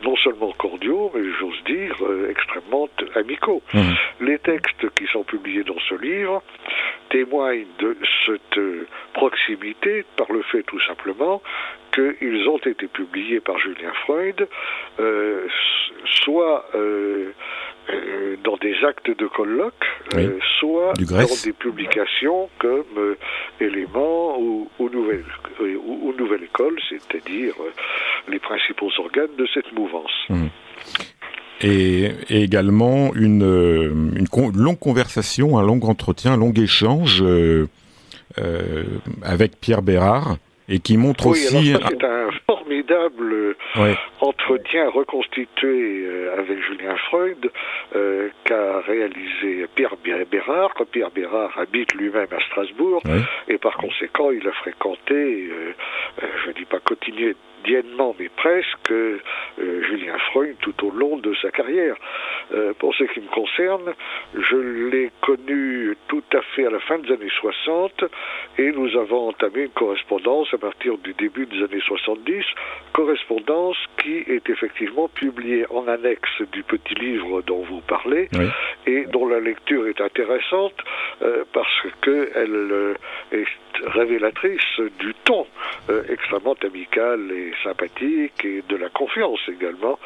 non seulement cordiaux, mais j'ose dire euh, extrêmement amicaux. Mmh. Les textes qui sont publiés dans ce livre témoignent de cette euh, proximité par le fait tout simplement qu'ils ont été publiés par Julien Freud, euh, soit euh, dans des actes de colloque, euh, soit dans des publications comme euh, éléments ou, nouvelle, ou, nouvelle école, c'est-à-dire les principaux organes de cette mouvance. Mmh. Et, également une, une, longue conversation, un long entretien, un long échange avec Pierre Bérard, et qui montre aussi formidable entretien reconstitué euh, avec Julien Freud euh, qu'a réalisé Pierre Bérard. Pierre Bérard habite lui-même à Strasbourg. Et par conséquent il a fréquenté, euh, je ne dis pas quotidiennement mais presque, Julien Freud tout au long de sa carrière. pour ce qui me concerne, je l'ai connu tout à fait à la fin des années 60 et nous avons entamé une correspondance à partir du début des années 70 correspondance qui est effectivement publiée en annexe du petit livre dont vous parlez et dont la lecture est intéressante euh, parce qu'elle euh, est révélatrice du ton euh, extrêmement amical et sympathique et de la confiance également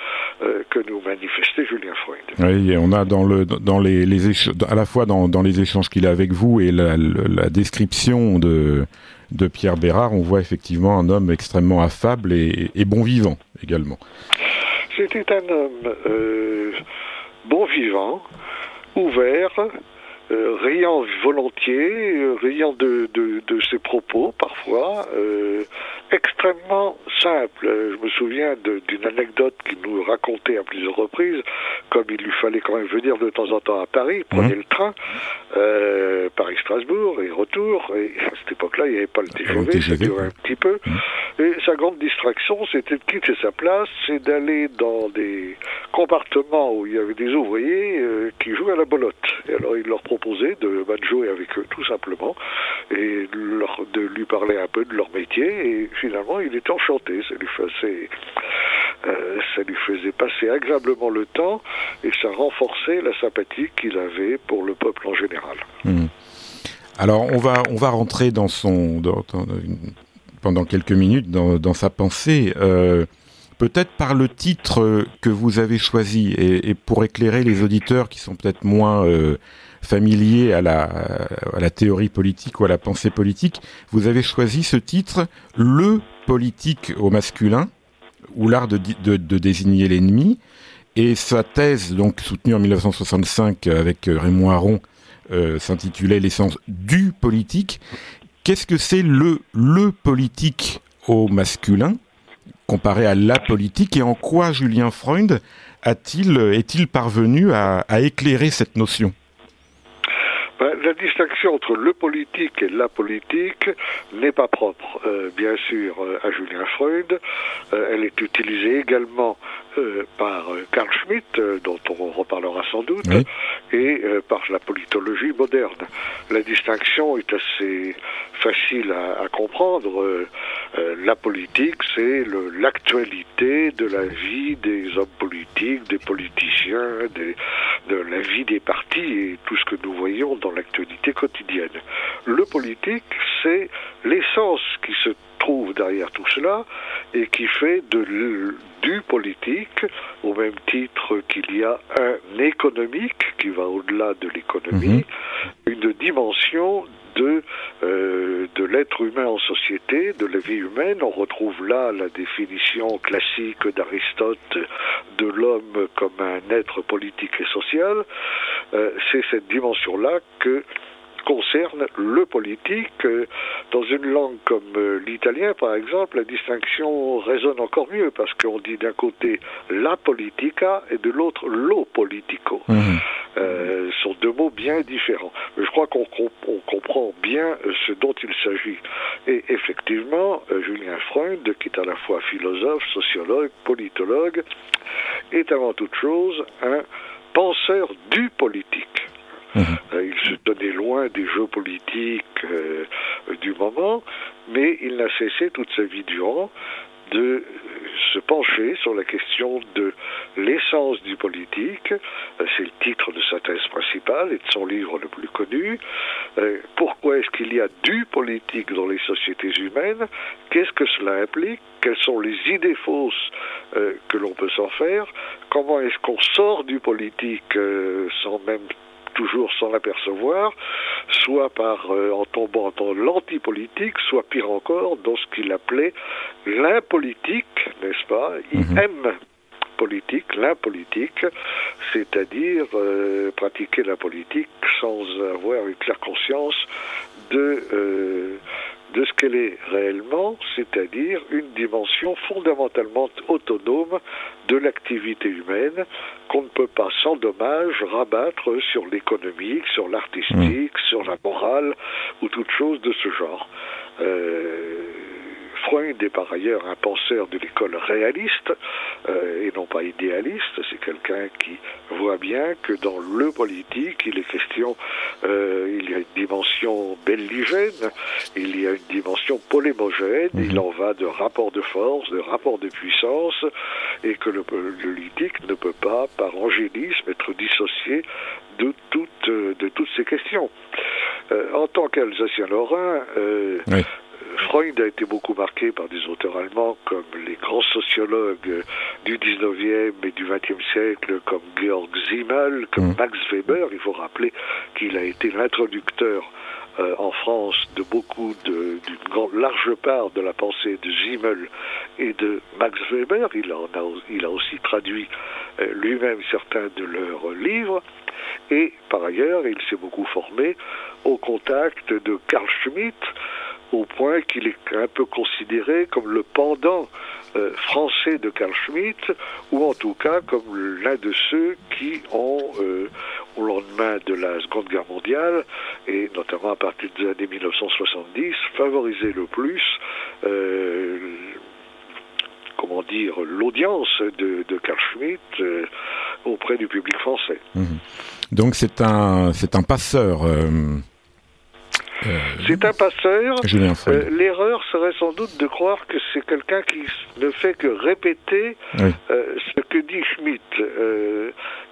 que nous manifestait Julien Freud. Oui, et on a dans le dans les, les à la fois dans, dans les échanges qu'il a avec vous et la, la description de de Pierre Bérard, on voit effectivement un homme extrêmement affable et, bon vivant également. C'était un homme euh, bon vivant, ouvert, euh, riant volontiers, euh, riant de, de, ses propos parfois, extrêmement simple. Je me souviens d'une anecdote qu'il nous racontait à plusieurs reprises, comme il lui fallait quand même venir de temps en temps à Paris, prenait mmh. le train, euh, Paris-Strasbourg et retour. Et à cette époque-là, il n'y avait pas le TGV, ça durait un petit peu. Mmh. Et sa grande distraction, c'était de quitter sa place et d'aller dans des compartiments où il y avait des ouvriers euh, qui jouaient à la bolotte. Et alors, il leur proposait de jouer avec eux, tout simplement, et de lui parler un peu de leur métier. Et finalement, il était enchanté. Ça lui faisait, euh, ça lui faisait passer agréablement le temps et ça renforçait la sympathie qu'il avait pour le peuple en général. Hmm. Alors, on va, on va rentrer dans son, pendant quelques minutes dans, sa pensée. Euh, peut-être par le titre que vous avez choisi et, pour éclairer les auditeurs qui sont peut-être moins euh, familier à la, théorie politique ou à la pensée politique, vous avez choisi ce titre, Le politique au masculin, ou l'art de, désigner l'ennemi. Et sa thèse, donc soutenue en 1965 avec Raymond Aron, euh, s'intitulait L'essence du politique. Qu'est-ce que c'est le, le politique au masculin comparé à la politique et en quoi Julien Freund a-t-il, est-il parvenu à, éclairer cette notion? La distinction entre le politique et la politique n'est pas propre, euh, bien sûr, euh, à Julien Freud. Euh, elle est utilisée également par Carl Schmitt, dont on reparlera sans doute, et par la politologie moderne. La distinction est assez facile à, à comprendre. la politique, c'est l'actualité de la vie des hommes politiques, des politiciens, de la vie des partis et tout ce que nous voyons dans l'actualité quotidienne. Le politique, c'est l'essence qui se trouve derrière tout cela et qui fait de, du politique, au même titre qu'il y a un économique qui va au-delà de l'économie, mhm. une dimension de, euh, de l'être humain en société, de la vie humaine. On retrouve là la définition classique d'Aristote de l'homme comme un être politique et social. Euh, c'est cette dimension-là que concerne le politique. Euh, dans une langue comme euh, l'italien, par exemple, la distinction résonne encore mieux parce qu'on dit d'un côté la politica et de l'autre lo politico. Euh, sont deux mots bien différents. Mais je crois qu'on comprend bien ce dont il s'agit. Et effectivement, Julien Freund, qui est à la fois philosophe, sociologue, politologue, est avant toute chose un penseur du politique. Mhm. Euh, il se tenait loin des jeux politiques euh, du moment, mais il n'a cessé toute sa vie durant de se pencher sur la question de l'essence du politique. Euh, c'est le titre de sa thèse principale et de son livre le plus connu. pourquoi est-ce qu'il y a du politique dans les sociétés humaines? Qu'est-ce que cela implique? Quelles sont les idées fausses que l'on peut s'en faire? Comment est-ce qu'on sort du politique sans même toujours sans l'apercevoir, soit par euh, en tombant dans l'antipolitique, soit pire encore dans ce qu'il appelait l'impolitique, n'est-ce pas? Il mhm. aime politique, l'impolitique, c'est-à-dire euh, pratiquer la politique sans avoir une claire conscience de euh, de ce qu'elle est réellement, c'est-à-dire une dimension fondamentalement autonome de l'activité humaine qu'on ne peut pas sans dommage rabattre sur l'économique, sur l'artistique, mmh. sur la morale ou toute chose de ce genre. Euh, Freud est par ailleurs un penseur de l'école réaliste euh, et non pas idéaliste. C'est quelqu'un qui voit bien que dans le politique, il est question, euh, il y a une dimension belligène, il y a une dimension polémogène, mhm. il en va de rapport de force, de rapport de puissance, et que le, politique ne peut pas, par angélisme, être dissocié de toutes, de toutes ces questions. Euh, en tant qu'Alsacien-Lorrain, oui. Freud a été beaucoup marqué par des auteurs allemands comme les grands sociologues du 19e et du 20e siècle, comme Georg Simmel, comme mm. Max Weber. Il faut rappeler qu'il a été l'introducteur euh, en France de beaucoup, d'une large part de la pensée de Simmel et de Max Weber. Il, a, il a aussi traduit euh, lui-même certains de leurs livres. Et par ailleurs, il s'est beaucoup formé au contact de Carl Schmitt, au point qu'il est un peu considéré comme le pendant euh, français de Carl Schmitt, ou en tout cas comme l'un de ceux qui ont, euh, au lendemain de la Seconde Guerre mondiale, et notamment à partir des années 1970, favorisé le plus euh, comment dire, l'audience de, de, Carl Schmitt auprès du public français. Mmh. Donc c'est un, un passeur. C'est un passeur. Euh, l'erreur serait sans doute de croire que c'est quelqu'un qui ne fait que répéter euh, ce que dit Schmitt.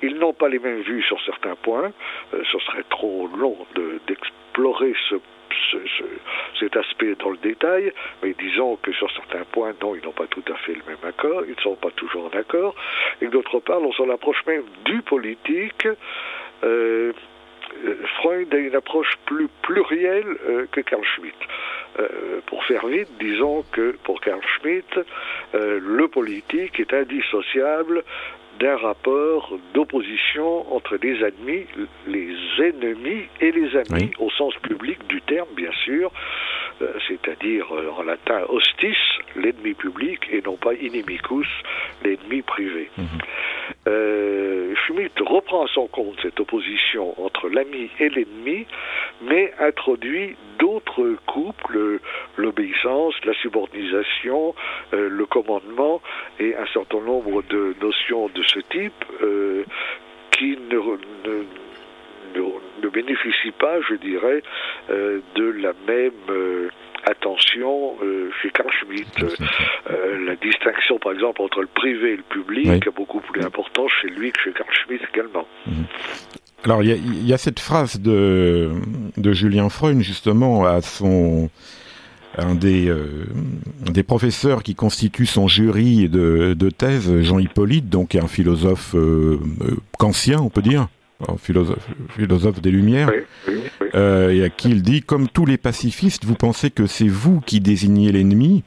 ils n'ont pas les mêmes vues sur certains points. ce serait trop long d'explorer ce cet aspect dans le détail, mais disons que sur certains points, non, ils n'ont pas tout à fait le même accord, ils ne sont pas toujours en accord, et d'autre part, on s'en approche même du politique. Euh, euh, Freud a une approche plus plurielle euh, que Carl Schmitt. Euh, pour faire vite, disons que pour Carl Schmitt, le politique est indissociable d'un rapport d'opposition entre les ennemis, les ennemis et les amis, au sens public du terme, bien sûr, c'est-à-dire en latin hostis, l'ennemi public, et non pas inimicus, l'ennemi privé. Mhm. Schmitt reprend à son compte cette opposition entre l'ami et l'ennemi, mais introduit d'autres couples, l'obéissance, la subordination, euh, le commandement et un certain nombre de notions de ce type euh, qui ne, ne, bénéficient pas, je dirais, euh, de la même attention chez Carl Schmitt. la distinction, par exemple, entre le privé et le public est beaucoup plus importante chez lui que chez Carl Schmitt également. Mhm. Alors, il y, a, cette phrase de, de Julien Freund, justement, à son un des, euh, des professeurs qui constitue son jury de, de thèse, Jean Hippolyte, donc un philosophe euh, euh kantien, on peut dire, philosophe, philosophe des Lumières, euh, et à qui il dit, comme tous les pacifistes, vous pensez que c'est vous qui désignez l'ennemi,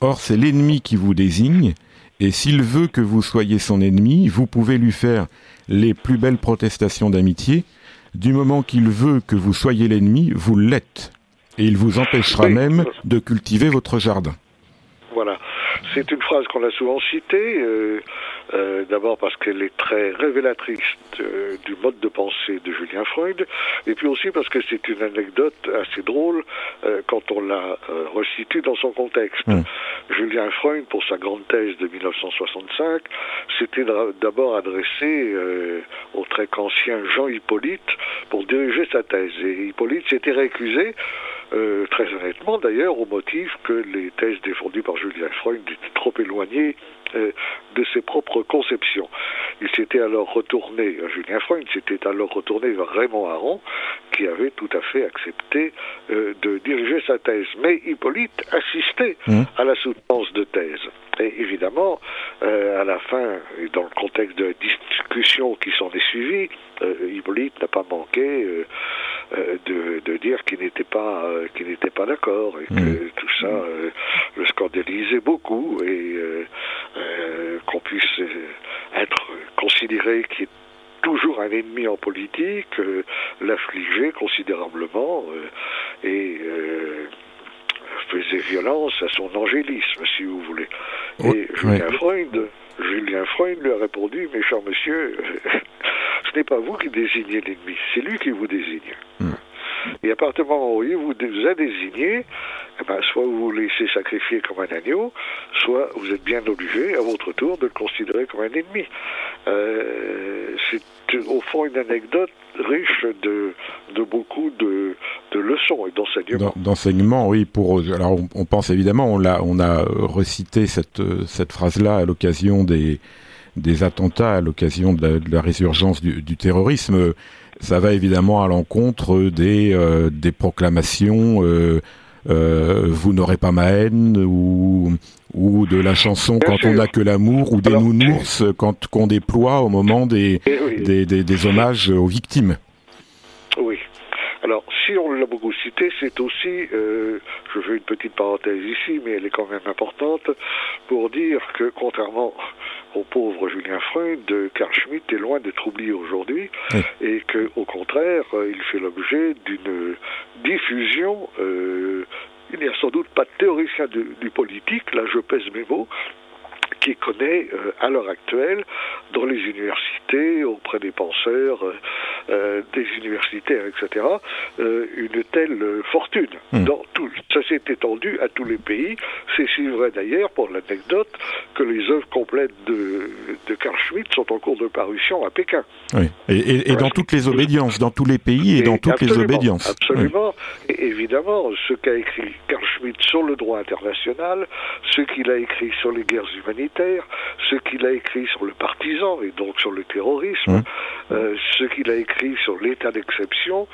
or c'est l'ennemi qui vous désigne, et s'il veut que vous soyez son ennemi, vous pouvez lui faire les plus belles protestations d'amitié, du moment qu'il veut que vous soyez l'ennemi, vous l'êtes et il vous empêchera même de cultiver votre jardin. Voilà. C'est une phrase qu'on a souvent citée, euh, euh, d'abord parce qu'elle est très révélatrice du mode de pensée de Julien Freud, et puis aussi parce que c'est une anecdote assez drôle euh, quand on la resitue dans son contexte. Hum. Julien Freud, pour sa grande thèse de 1965, s'était d'abord adressé au très ancien Jean Hippolyte pour diriger sa thèse, et Hippolyte s'était récusé euh, très honnêtement d'ailleurs au motif que les thèses défendues par Julien Freud étaient trop éloignées euh, de ses propres conceptions. Il s'était alors retourné, euh, Julien Freud s'était alors retourné vers Raymond Aron, qui avait tout à fait accepté de diriger sa thèse. Mais Hippolyte assistait mmh. à la soutenance de thèse. Et évidemment, à la fin, et dans le contexte de la discussion qui s'en est suivie, Hippolyte n'a pas manqué euh, de, de, dire qu'il n'était pas euh, qu'il n'était pas d'accord et que mm. tout ça euh, le scandalisait beaucoup et qu'on puisse être considéré qu'il est toujours un ennemi en politique, l'affliger considérablement et faisait violence à son angélisme, si vous voulez. Et Julien Freud lui a répondu, mes chers monsieur, ce n'est pas vous qui désignez l'ennemi, c'est lui qui vous désigne. Hmm. Et à partir du moment où il vous, a désigné, eh ben, soit vous vous laissez sacrifier comme un agneau, soit vous êtes bien obligé, à votre tour, de le considérer comme un ennemi. Euh, c'est au fond une anecdote riche de, beaucoup de, leçons et d'enseignements. D'enseignements, oui. Pour, alors on, pense évidemment, on a, on a recité cette, phrase-là à l'occasion des, attentats, à l'occasion de, la résurgence du terrorisme ça va évidemment à l'encontre des, euh, des proclamations euh, euh, vous n'aurez pas ma haine ou, ou de la chanson quand on n'a que l'amour ou des nounours quand qu'on déploie au moment des, eh des, des, des, hommages aux victimes. Oui. Alors, si on l'a beaucoup cité, c'est aussi, je fais une petite parenthèse ici, mais elle est quand même importante, pour dire que contrairement au pauvre Julien Freud, Carl Schmitt est loin d'être oublié aujourd'hui et que, au contraire, euh, il fait l'objet d'une diffusion. Euh, il n'y a sans doute pas de théoricien du politique, là je pèse mes mots, qui connaît euh, à l'heure actuelle dans les universités, auprès des penseurs, euh, euh, des universitaires, etc., une telle fortune. Hmm. Dans tout, ça s'est étendu à tous les pays. C'est si vrai d'ailleurs, pour l'anecdote, que les œuvres complètes de, de Carl Schmitt sont en cours de parution à Pékin. Oui. Et, dans toutes les obédiences, dans tous les pays et, dans toutes les obédiences. Absolument. Et évidemment, ce qu'a écrit Carl Schmitt sur le droit international, ce qu'il a écrit sur les guerres humanitaires, ce qu'il a écrit sur le partisan et donc sur le terrorisme, mmh. euh, ce qu'il a écrit sur l'état d'exception,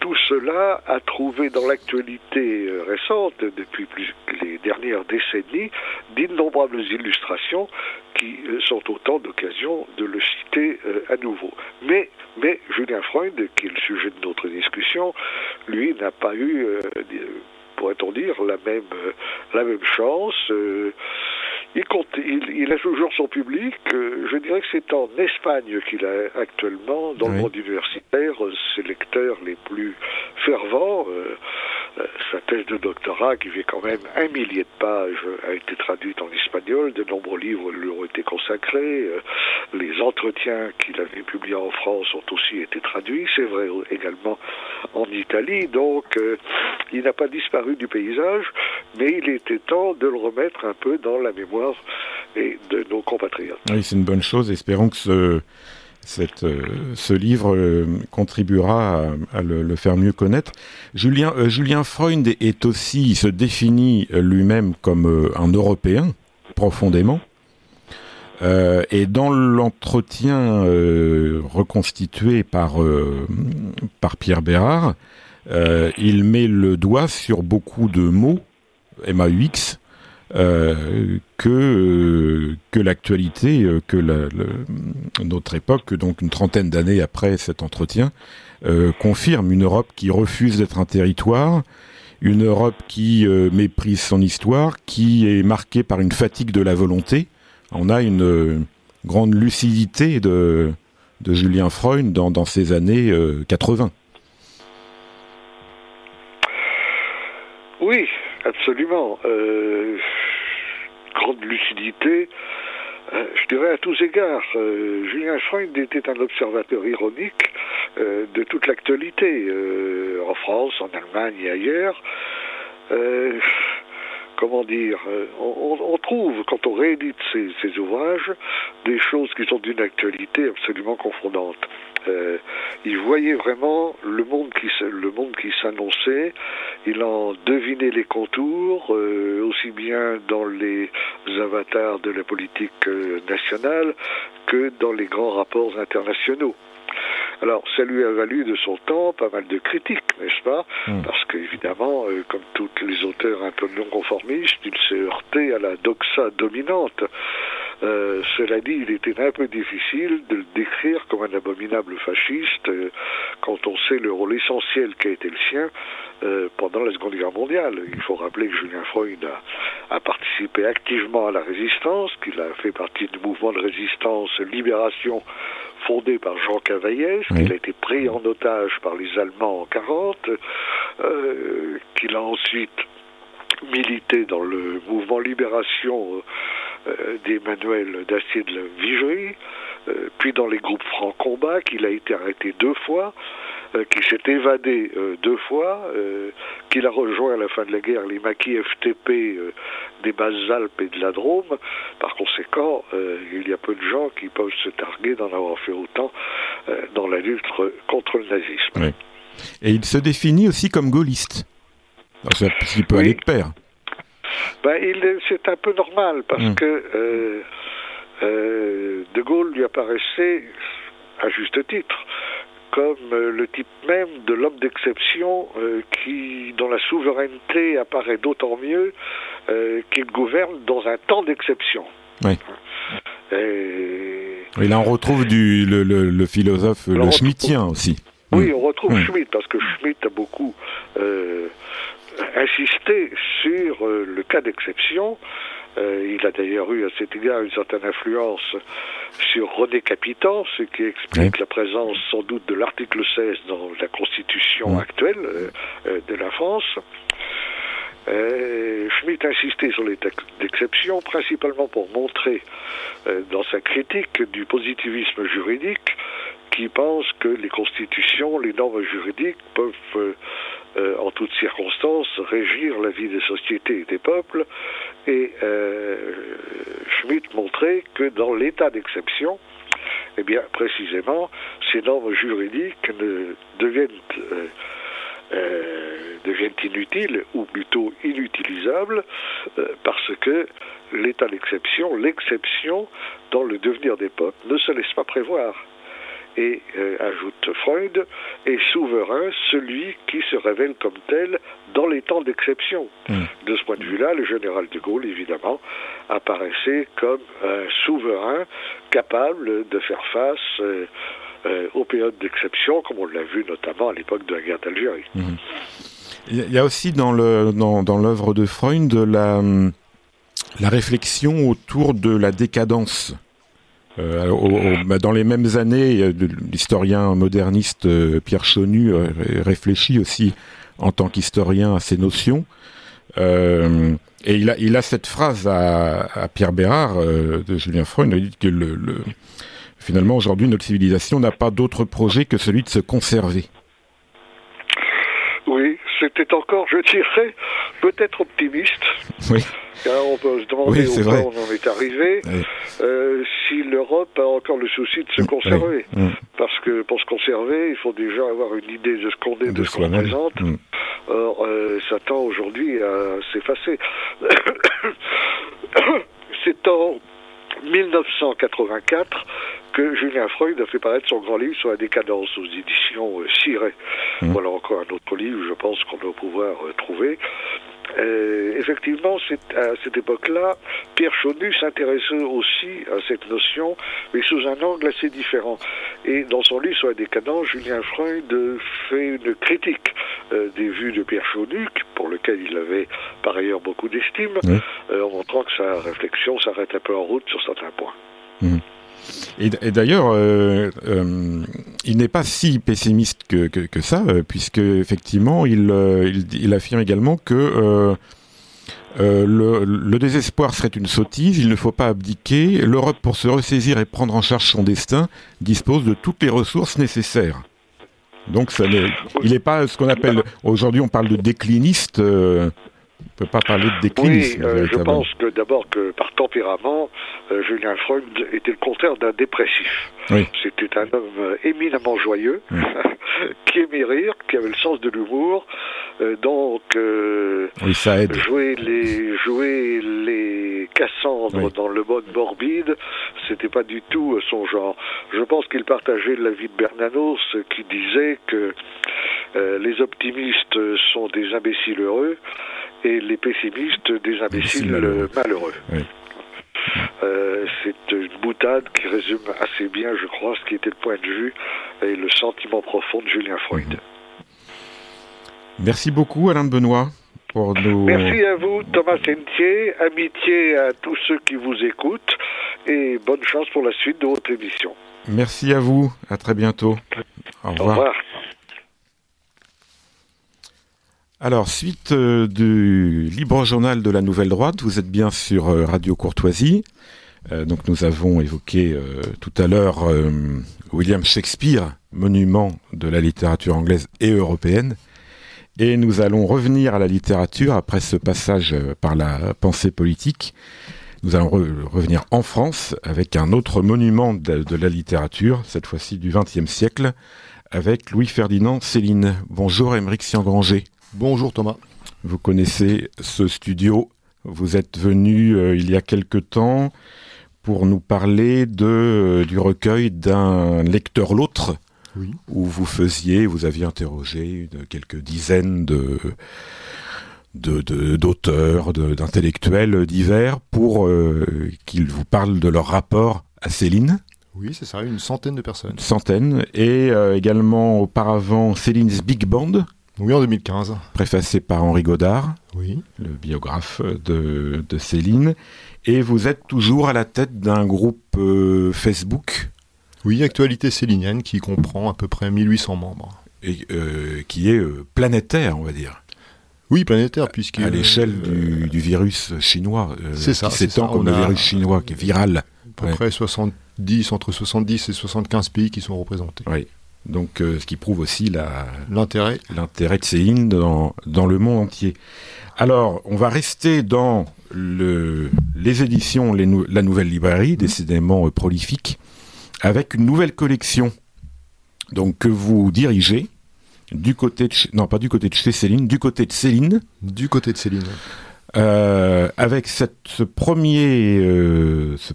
tout cela a trouvé dans l'actualité euh, récente, depuis plus, les dernières décennies, d'innombrables illustrations qui euh, sont autant d'occasions de le citer à nouveau. Mais, mais Julien Freud, qui est le sujet de notre discussion, lui n'a pas eu, pourrait-on dire, la même, la même chance. Il, compte, il, a toujours son public. Euh, je dirais que c'est en Espagne qu'il a actuellement, dans le monde universitaire, ses lecteurs les plus fervents. Euh, euh, sa thèse de doctorat, qui fait quand même un millier de pages, a été traduite en espagnol. De nombreux livres lui ont été consacrés. les entretiens qu'il avait publiés en France ont aussi été traduits. C'est vrai également en Italie. Donc, il n'a pas disparu du paysage, mais il était temps de le remettre un peu dans la mémoire et de nos compatriotes. C'est une bonne chose. Espérons que ce, Cette, ce livre contribuera à, le, faire mieux connaître. Julien, Julien Freund est aussi, se définit lui-même comme un Européen, profondément. et dans l'entretien reconstitué par, par Pierre Bérard, il met le doigt sur beaucoup de mots, MAUX, euh, que euh, que l'actualité, euh, que notre époque, donc une trentaine d'années après cet entretien, confirme une Europe qui refuse d'être un territoire, une Europe qui méprise son histoire, qui est marquée par une fatigue de la volonté. On a une grande lucidité de, Julien Freund dans, dans ces années 80. Oui, absolument. Euh, grande lucidité, euh, je dirais à tous égards. Euh, Julien Freund était un observateur ironique de toute l'actualité, en France, en Allemagne et ailleurs. comment dire, on, trouve, quand on réédite ces ouvrages, des choses qui sont d'une actualité absolument confondante. Euh, il voyait vraiment le monde qui le monde qui s'annonçait. Il en devinait les contours, euh, aussi bien dans les avatars de la politique euh, nationale que dans les grands rapports internationaux. Alors, ça lui a valu de son temps pas mal de critiques, n'est-ce pas? Hmm. Parce qu'évidemment, comme tous les auteurs un peu non conformistes, il s'est heurté à la doxa dominante. Euh, cela dit, il était un peu difficile de le décrire comme un abominable fasciste euh, quand on sait le rôle essentiel qui a été le sien euh, pendant la Seconde Guerre mondiale. Il faut rappeler que Julien Freud a, participé activement à la résistance, qu'il a fait partie du mouvement de résistance Libération fondé par Jean Cavaillès, qu'il a été pris en otage par les Allemands en 40, qu'il a ensuite milité dans le mouvement Libération euh, des manuels d'acier de la Vigerie, euh, puis dans les groupes francs-combat, qu'il a été arrêté deux fois, euh, qu'il s'est évadé deux fois, qu'il a rejoint à la fin de la guerre les maquis FTP des Basses-Alpes et de la Drôme. Par conséquent, il y a peu de gens qui peuvent se targuer d'en avoir fait autant dans la lutte contre le nazisme. Et il se définit aussi comme gaulliste. Ça, il peut aller de pair ben, c'est un peu normal parce hmm. que euh, euh, De Gaulle lui apparaissait, à juste titre, comme euh, le type même de l'homme d'exception qui, dont la souveraineté apparaît d'autant mieux qu'il gouverne dans un temps d'exception. Oui. Et... là, on retrouve du, le, philosophe, le, schmittien aussi. Oui, hmm. on retrouve hmm. Schmitt, parce que Schmitt a beaucoup insister sur euh, le cas d'exception. Euh, il a d'ailleurs eu à cet égard une certaine influence sur René Capitan, ce qui explique la présence sans doute de l'article 16 dans la constitution actuelle euh, de la France. Schmitt insistait sur l'état d'exception principalement pour montrer dans sa critique du positivisme juridique qui pense que les constitutions, les normes juridiques peuvent euh, en toutes circonstances, régir la vie des sociétés et des peuples. Et euh, Schmitt montrait que dans l'état d'exception, eh bien, précisément, ces normes juridiques euh, deviennent inutiles, ou plutôt inutilisables, parce que l'état d'exception, l'exception dans le devenir des peuples, ne se laisse pas prévoir et, euh, ajoute Freud, est souverain celui qui se révèle comme tel dans les temps d'exception. Hmm. De ce point de vue-là, le général de Gaulle, évidemment, apparaissait comme un souverain capable de faire face euh, euh, aux périodes d'exception, comme on l'a vu notamment à l'époque de la guerre d'Algérie. Hmm. Il y a aussi dans l'œuvre dans, dans de Freud la, la réflexion autour de la décadence euh, bah, dans les mêmes années, l'historien moderniste euh, Pierre Chonu euh, réfléchit aussi en tant qu'historien à ces notions. et il a, cette phrase à, Pierre Bérard de Julien Freud, il dit que le, finalement aujourd'hui notre civilisation n'a pas d'autre projet que celui de se conserver. Oui, c'était encore, je dirais, peut-être optimiste. Oui. Car on peut se demander où on en est arrivé. Euh, si l'Europe a encore le souci de se conserver. Mm. Parce que pour se conserver, il faut déjà avoir une idée de ce qu'on est, de, ce qu'on représente. Mm. Or, euh, Satan aujourd'hui à s'effacer. C'est en 1984 que Julien Freud a fait paraître son grand livre sur la décadence aux éditions euh, mmh. Voilà encore un autre livre, je pense qu'on doit pouvoir euh, trouver. Euh, effectivement, à cette époque-là, Pierre Chaunu s'intéressait aussi à cette notion, mais sous un angle assez différent. Et dans son livre sur la décadence, Julien Freud fait une critique euh, des vues de Pierre Chaunu, pour lequel il avait par ailleurs beaucoup d'estime, en montrant que sa réflexion s'arrête un peu en route sur certains points. Mmh. Et, d'ailleurs, euh, euh, il n'est pas si pessimiste que, ça, euh, puisque effectivement, il, affirme également que le, le, désespoir serait une sottise, il ne faut pas abdiquer. L'Europe, pour se ressaisir et prendre en charge son destin, dispose de toutes les ressources nécessaires. Donc, ça il n'est pas ce qu'on appelle aujourd'hui, on parle de décliniste. On ne peut pas parler de déclinisme. Oui, euh, je pense que d'abord que par tempérament, euh, Julien Freud était le contraire d'un dépressif. C'était un homme euh, éminemment joyeux, qui aimait rire, qui avait le sens de l'humour. donc, ça aide. jouer les jouer les Cassandres dans le mode morbide, c'était pas du tout son genre. Je pense qu'il partageait l'avis de Bernanos, qui disait que les optimistes sont des imbéciles heureux et les pessimistes des imbéciles malheureux. Euh, c'est une boutade qui résume assez bien, je crois, ce qui était le point de vue et le sentiment profond de Julien Freud. Merci beaucoup, Alain de Benoît. Pour nos... Merci à vous, Thomas Sentier. Amitié à tous ceux qui vous écoutent et bonne chance pour la suite de votre émission. Merci à vous. À très bientôt. Au revoir. Au revoir. Alors, suite euh, du libre journal de la Nouvelle Droite, vous êtes bien sur euh, Radio Courtoisie. Euh, donc, nous avons évoqué tout à l'heure William Shakespeare, monument de la littérature anglaise et européenne. Et nous allons revenir à la littérature après ce passage par la pensée politique. Nous allons revenir en France avec un autre monument de, la littérature, cette fois-ci du XXe siècle, avec Louis-Ferdinand Céline. Bonjour, Émeric Siangranger. Bonjour Thomas. Vous connaissez ce studio. Vous êtes venu euh, il y a quelque temps pour nous parler de, euh, du recueil d'un lecteur l'autre, où vous faisiez, vous aviez interrogé quelques dizaines de d'auteurs, d'intellectuels divers pour euh, qu'ils vous parlent de leur rapport à Céline. Oui, c'est ça, une centaine de personnes. Une centaine. Et également auparavant Céline's Big Band, oui, en 2015. Préfacé par Henri Godard, oui. le biographe de, Céline. Et vous êtes toujours à la tête d'un groupe euh, Facebook? Oui, Actualité Célinienne, qui comprend à peu près 1800 membres. Et euh, qui est euh, planétaire, on va dire. Oui, planétaire, puisque... À l'échelle du, virus chinois. c'est ça. Qui s'étend comme le virus chinois, qui est viral. À peu près 70, entre 70 et 75 pays qui sont représentés. Oui. Donc, euh, ce qui prouve aussi l'intérêt de Céline dans, dans le monde entier. Alors, on va rester dans le, les éditions, les la nouvelle librairie, décidément euh, prolifique, avec une nouvelle collection donc, que vous dirigez du côté de, non pas du côté de chez Céline, du côté de Céline. Du côté de Céline. Euh, avec cette, ce premier, euh, ce,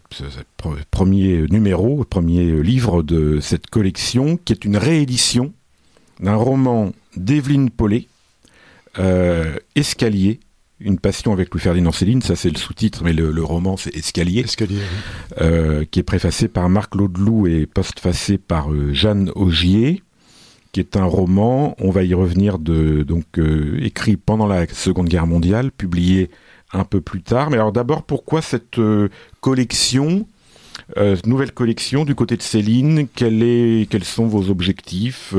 premier numéro, premier livre de cette collection, qui est une réédition d'un roman d'Evelyne Paulet, euh, Escalier, une passion avec Louis-Ferdinand Céline, ça c'est le sous-titre, mais le, roman c'est Escalier, Escalier qui est préfacé par Marc Laudeloup et postfacé par Jeanne Augier qui est un roman, on va y revenir, donc euh, écrit pendant la Seconde Guerre mondiale, publié un peu plus tard. Mais alors d'abord, pourquoi cette euh, collection, euh, nouvelle collection du côté de Céline? Quels sont vos objectifs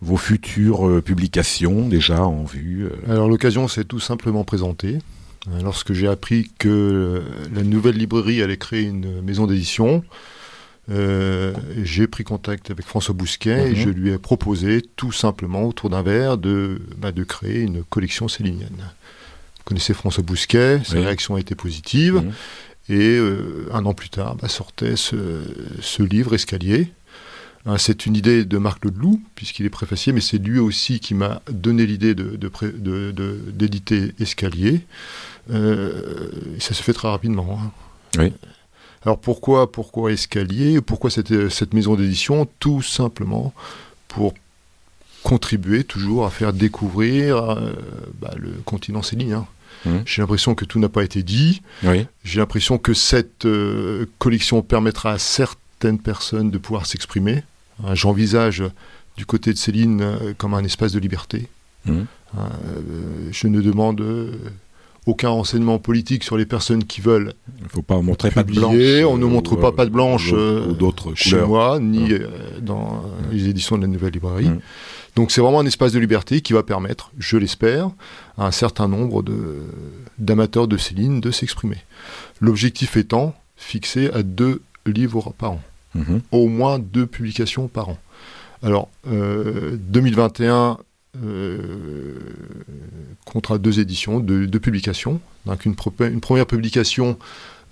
vos futures publications déjà en vue Alors l'occasion s'est tout simplement présentée. Lorsque j'ai appris que la nouvelle librairie allait créer une maison d'édition, j'ai pris contact avec François Bousquet et mhm. je lui ai proposé tout simplement autour d'un verre de, bah, de créer une collection célinienne. Vous connaissez François Bousquet, sa réaction a été positive. Mhm. Et un an plus tard, bah, sortait ce, ce livre Escalier, Hein, c'est une idée de Marc Ledoux, puisqu'il est préfacier, mais c'est lui aussi qui m'a donné l'idée d'éditer de, Escalier. Euh, ça se fait très rapidement. Hein. Alors pourquoi, pourquoi Escalier Pourquoi cette, cette maison d'édition? Tout simplement pour contribuer toujours à faire découvrir euh, bah, le continent célinien. Mmh. J'ai l'impression que tout n'a pas été dit. J'ai l'impression que cette euh, collection permettra à certaines personnes de pouvoir s'exprimer. Hein, j'envisage du côté de Céline euh, comme un espace de liberté. Mmh. Hein, euh, je ne demande euh, aucun renseignement politique sur les personnes qui veulent. Il ne faut pas montrer pas de blanche. On ne montre pas pas de blanche ou d'autres chez moi, ni mmh. dans les éditions de la Nouvelle Librairie. Mmh. Donc c'est vraiment un espace de liberté qui va permettre, je l'espère, à un certain nombre d'amateurs de, de Céline de s'exprimer. L'objectif étant fixé à deux livres par an. Au moins deux publications par an. Alors, 2021 euh, euh, contrat deux éditions, deux, publications. Donc une, une, première publication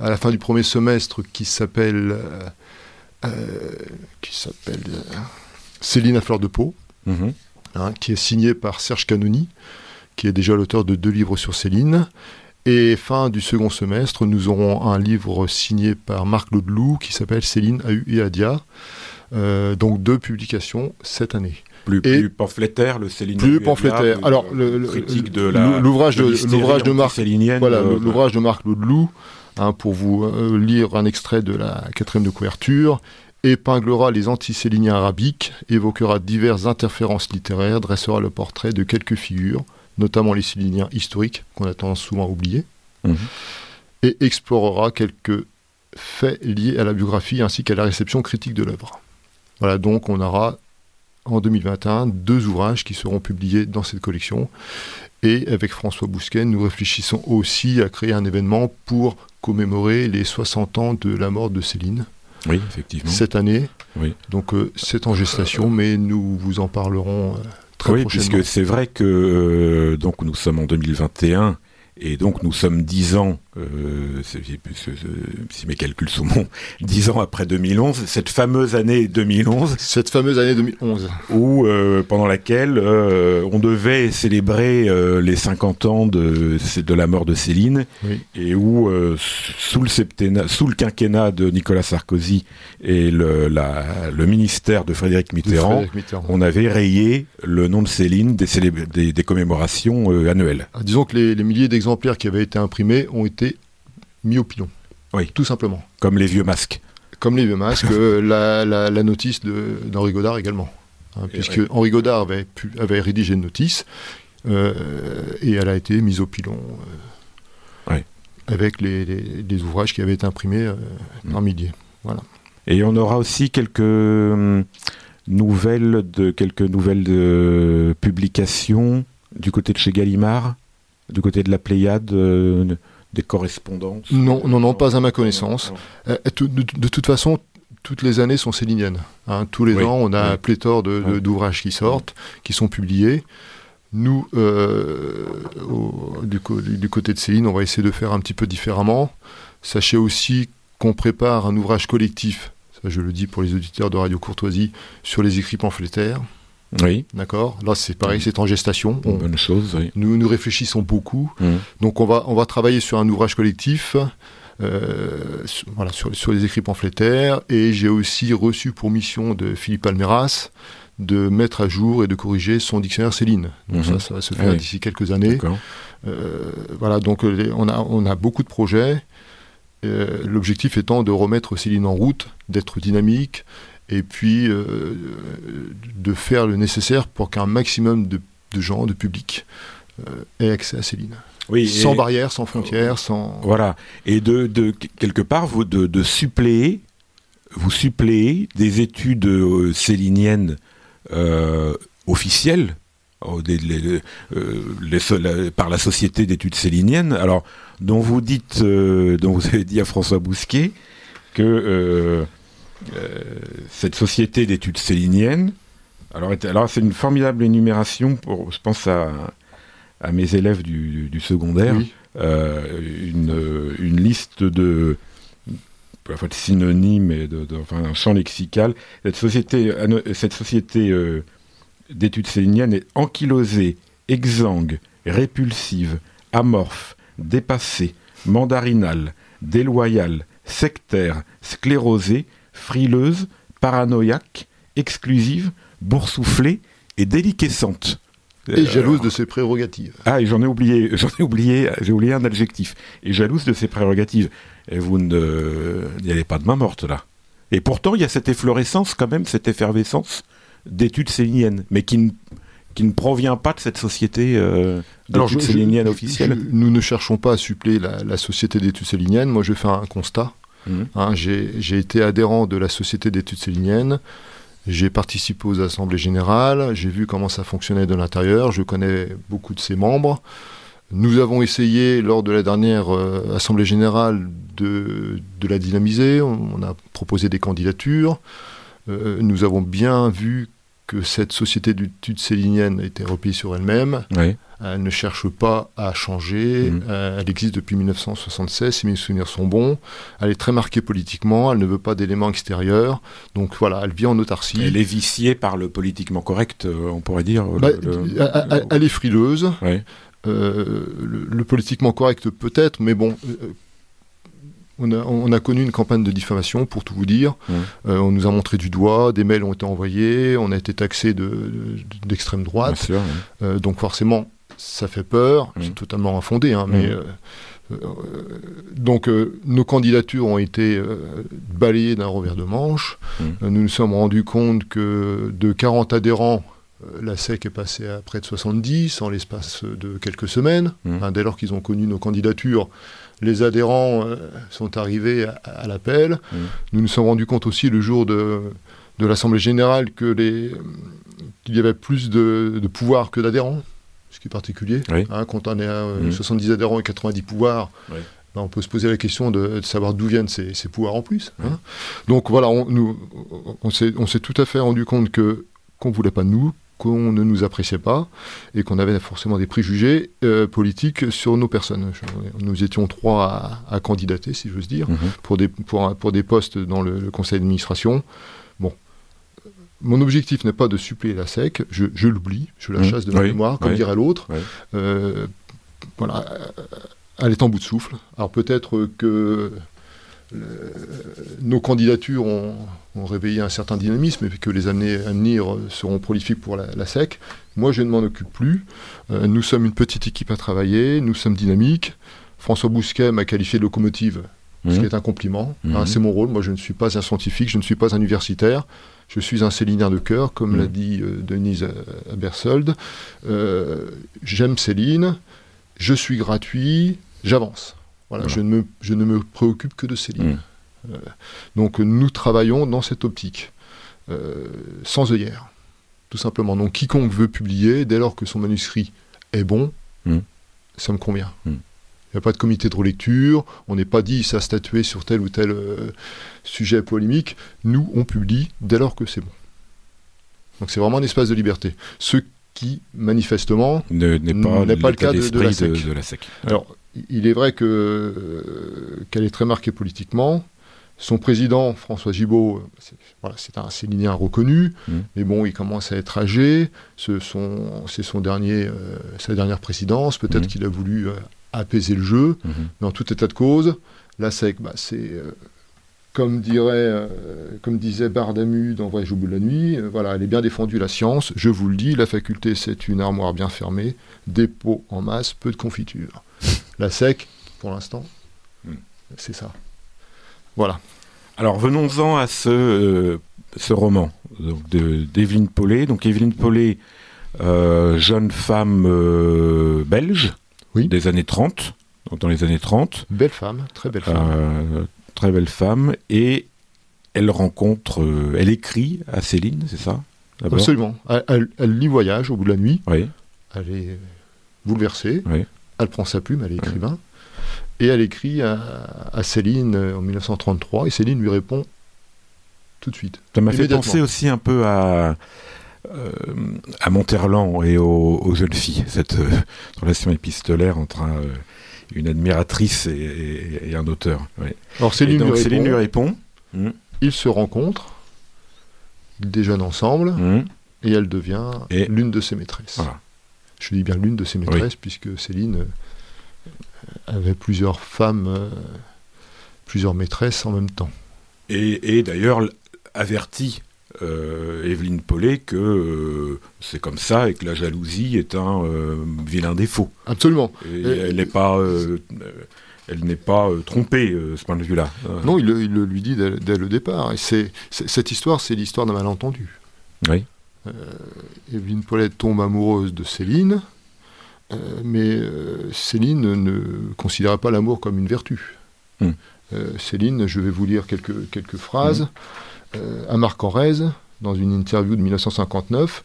à la fin du premier semestre qui s'appelle euh, qui s'appelle Céline à fleur de peau, mhm. hein, qui est signée par Serge Canoni, qui est déjà l'auteur de deux livres sur Céline. Et fin du second semestre, nous aurons un livre signé par Marc Laudelou qui s'appelle Céline, Ahu et Adia. Euh, donc deux publications cette année. Plus, plus pamphlétaire, le Céline. Plus pamphlétaire. Alors, l'ouvrage de, l'ouvrage de Marc, voilà, euh, l'ouvrage de Marc Laudelou, hein, pour vous euh, lire un extrait de la quatrième de couverture, épinglera les anticéliniens arabiques, évoquera diverses interférences littéraires, dressera le portrait de quelques figures, notamment les Céliniens historiques, qu'on a tendance souvent à oublier, mhm. et explorera quelques faits liés à la biographie ainsi qu'à la réception critique de l'œuvre. Voilà, donc on aura en 2021 deux ouvrages qui seront publiés dans cette collection. Et avec François Bousquet, nous réfléchissons aussi à créer un événement pour commémorer les 60 ans de la mort de Céline. Oui, effectivement. Cette année. Oui. Donc euh, c'est en gestation, mais nous vous en parlerons euh, oui, puisque c'est vrai que euh, donc nous sommes en 2021 et donc nous sommes dix ans, euh, si mes calculs sont bons, dix ans après 2011, cette fameuse année 2011. Cette fameuse année 2011. Où, euh, pendant laquelle euh, on devait célébrer euh, les 50 ans de, de la mort de Céline, et où, euh, sous, le septennat, sous le quinquennat de Nicolas Sarkozy et le, la, le ministère de Frédéric Mitterrand, on avait rayé le nom de Céline des, des, des commémorations annuelles. Ah, disons que les, les milliers d'exemplaires exemplaires qui avaient été imprimés ont été mis au pilon. Oui. Tout simplement. Comme les vieux masques. Comme les vieux masques, euh, la, notice d'Henri Godard également. Hein, puisque Henri Godard avait, avait rédigé une notice euh, et elle a été mise au pilon. Euh, avec les, ouvrages qui avaient été imprimés en mm. milliers. Voilà. Et on aura aussi quelques hum, nouvelles de quelques nouvelles de publications du côté de chez Gallimard du côté de la Pléiade euh, des correspondances Non, non, non, pas à ma connaissance. Euh, de, toute façon, toutes les années sont céliniennes. Hein. Tous les ans, on a un pléthore d'ouvrages qui sortent, qui sont publiés. Nous, euh, du, du, côté de Céline, on va essayer de faire un petit peu différemment. Sachez aussi qu'on prépare un ouvrage collectif, ça je le dis pour les auditeurs de Radio Courtoisie, sur les écrits pamphlétaires. Oui. D'accord. Là, c'est pareil, c'est en gestation. bonne chose. Nous nous réfléchissons beaucoup. Mmh. Donc, on va on va travailler sur un ouvrage collectif. Euh, sur, voilà, sur, sur, les écrits pamphlétaires. Et j'ai aussi reçu pour mission de Philippe Almeras de mettre à jour et de corriger son dictionnaire Céline. Donc mmh. ça, ça va se faire d'ici quelques années. Euh, voilà, donc on a, on a beaucoup de projets. Euh, l'objectif étant de remettre Céline en route, d'être dynamique, et puis euh, de faire le nécessaire pour qu'un maximum de, gens, de public, euh, aient accès à Céline. Oui, sans barrières, sans frontières, sans... Voilà. Et de, de quelque part, vous, de, de suppléer, vous suppléez des études euh, céliniennes officielles, par la Société d'études céliniennes, alors, dont vous dites, dont vous avez dit à François Bousquet, que cette société d'études céliniennes. Alors, alors c'est une formidable énumération pour, je pense à, à mes élèves du, secondaire, une, une, liste de, de synonymes et de, enfin, un champ lexical. Cette société, cette société d'études céliniennes est ankylosée, exsangue, répulsive, amorphe, dépassée, mandarinale, déloyale, sectaire, sclérosée, frileuse, paranoïaque, exclusive, boursouflée et déliquescente. Et euh, jalouse de ses prérogatives. Ah, et j'en ai oublié, j'en ai oublié, j'ai oublié un adjectif. Et jalouse de ses prérogatives. Et vous ne, n'y allez pas de main morte là. Et pourtant, il y a cette efflorescence quand même, cette effervescence d'études céliniennes, mais qui ne, qui ne provient pas de cette société euh, d'études céliniennes officielle. nous ne cherchons pas à suppléer la, société d'études céliniennes. Moi, je fais un constat. Mmh. Hein, j'ai été adhérent de la société d'études céliniennes. J'ai participé aux assemblées générales, j'ai vu comment ça fonctionnait de l'intérieur, je connais beaucoup de ses membres. Nous avons essayé, lors de la dernière euh, assemblée générale, de, de, la dynamiser. On, a proposé des candidatures. Euh, nous avons bien vu que cette société d'études célinienne était repliée sur elle-même. Elle ne cherche pas à changer. Mm. Euh, elle existe depuis 1976, si mes souvenirs sont bons. Elle est très marquée politiquement. Elle ne veut pas d'éléments extérieurs. Donc voilà, elle vit en autarcie. Elle est viciée par le politiquement correct, euh, on pourrait dire. Bah, elle, est frileuse. Euh, le, politiquement correct peut-être, mais bon, on a, connu une campagne de diffamation, pour tout vous dire. Euh, on nous a montré du doigt, des mails ont été envoyés, on a été taxé d'extrême de, droite. Euh, donc forcément, ça fait peur. C'est totalement infondé, hein, mais euh, donc nos candidatures ont été balayées d'un revers de manche. nous nous sommes rendus compte que de 40 adhérents, la SEC est passée à près de 70 en l'espace de quelques semaines. dès lors qu'ils ont connu nos candidatures, les adhérents euh, sont arrivés à, l'appel. Mmh. Nous nous sommes rendus compte aussi le jour de, l'Assemblée générale que qu'il y avait plus de, pouvoir que d'adhérents, particulier. Hein, quand on est à 70 mmh. adhérents et 90 pouvoirs, ben, on peut se poser la question de, savoir d'où viennent ces, pouvoirs en plus. Hein. Donc voilà, on, nous, on s'est tout à fait rendu compte que qu'on ne voulait pas de nous, qu'on ne nous appréciait pas et qu'on avait forcément des préjugés euh, politiques sur nos personnes. Nous étions trois à, candidater, si j'ose dire, mhm. pour, des, pour, pour, des postes dans le, conseil d'administration. Mon objectif n'est pas de suppléer la SEC, je, l'oublie, je la mhm. chasse de ma mémoire, comme dirait l'autre. Euh, voilà, elle est en bout de souffle. Alors peut-être que nos candidatures ont, réveillé un certain dynamisme et que les années à venir seront prolifiques pour la, SEC. Moi, je ne m'en occupe plus. Euh, nous sommes une petite équipe à travailler, nous sommes dynamiques. François Bousquet m'a qualifié de locomotive, ce qui mmh. est un compliment. Hein, mmh. c'est mon rôle. Moi, je ne suis pas un scientifique, je ne suis pas un universitaire. Je suis un célinien de cœur, comme l'a mmh. dit euh, Denise Bersold. Euh, j'aime Céline, je suis gratuit, j'avance. Voilà, Je, ne me, je, ne me, préoccupe que de ces lignes. Mmh. Euh, donc nous travaillons dans cette optique, euh, sans œillère, tout simplement. Donc quiconque veut publier, dès lors que son manuscrit est bon, mmh. ça me convient. Il n'y a pas de comité de relecture, on n'est pas dit ça statuer sur tel ou tel euh, sujet polémique. Nous, on publie dès lors que c'est bon. Donc c'est vraiment un espace de liberté. Ce qui, manifestement, n'est pas, pas, le cas de, la SEC. De, la SEC. Alors, il est vrai euh, qu'elle est très marquée politiquement. Son président, François Gibault, c'est un sélinien reconnu, mmh. mais bon, il commence à être âgé. C'est son, dernier, euh, sa dernière présidence. Peut-être mmh. qu'il a voulu euh, apaiser le jeu. Mmh. Mais en tout état de cause, la SEC, bah, c'est comme dirait, comme disait Bardamu dans Voyage au bout de la nuit, voilà, elle est bien défendue la science. Je vous le dis, la faculté c'est une armoire bien fermée, dépôt en masse, peu de confiture. La SEC, pour l'instant, hmm. c'est ça. Voilà. Alors venons-en à ce, euh, ce roman d'Evelyne Paulet. Donc Evelyne Paulet, euh, jeune femme euh, des années 30, dans les années 30. Belle femme, très belle femme. très belle femme. Et elle rencontre, elle écrit à Céline, c'est ça Absolument. Elle, lit Voyage au bout de la nuit. Oui. Elle est bouleversée. Oui elle prend sa plume, elle est écrivain, et elle écrit à, Céline euh, en 1933, et Céline lui répond tout de suite. Ça m'a fait penser aussi un peu à, à Monterland et aux, jeunes filles, cette relation épistolaire entre une admiratrice et, un auteur. Alors Céline, donc, Céline lui répond. Hmm. Ils se rencontrent, ils déjeunent ensemble, hmm. et elle devient l'une de ses maîtresses. Je dis bien l'une de ses maîtresses, puisque Céline euh, avait plusieurs femmes, euh, plusieurs maîtresses en même temps. Et, d'ailleurs avertit euh, Evelyne Paulet que c'est comme ça et que la jalousie est un vilain défaut. Absolument. elle n'est pas elle n'est pas euh, trompée, euh, ce point de vue-là. Euh. Non, il, le lui dit dès, le départ. Et c'est, cette histoire, c'est l'histoire d'un malentendu. Oui. Evelyne Paulette tombe amoureuse de Céline, mais Céline ne considérait pas l'amour comme une vertu. Hmm. Céline, je vais vous lire quelques, quelques phrases. Hmm. À Marc Aurèze, dans une interview de 1959,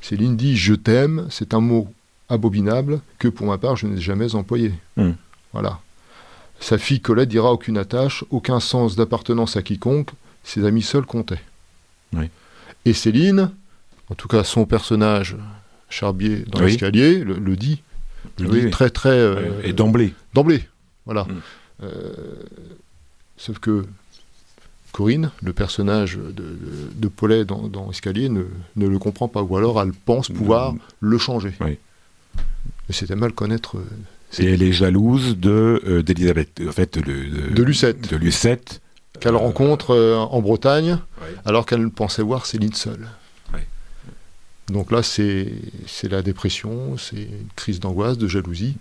Céline dit Je t'aime, c'est un mot abominable que pour ma part je n'ai jamais employé. Hmm. Voilà. Sa fille Colette dira aucune attache, aucun sens d'appartenance à quiconque, ses amis seuls comptaient. Et Céline, en tout cas son personnage, Charbier dans l'escalier, le, dit, le dit très très... Euh, et d'emblée. D'emblée, voilà. Mm. Euh, sauf que Corinne, le personnage de, de, Paulet dans, dans Escalier, ne, ne, le comprend pas, ou alors elle pense pouvoir le changer. Mais c'était mal connaître euh, et elle est jalouse de euh, d'Elisabeth, en fait, de, de Lucette. De Lucette. Qu'elle euh, rencontre euh, en Bretagne, alors qu'elle pensait voir Céline seule. Donc là, c'est la dépression, c'est une crise d'angoisse, de jalousie.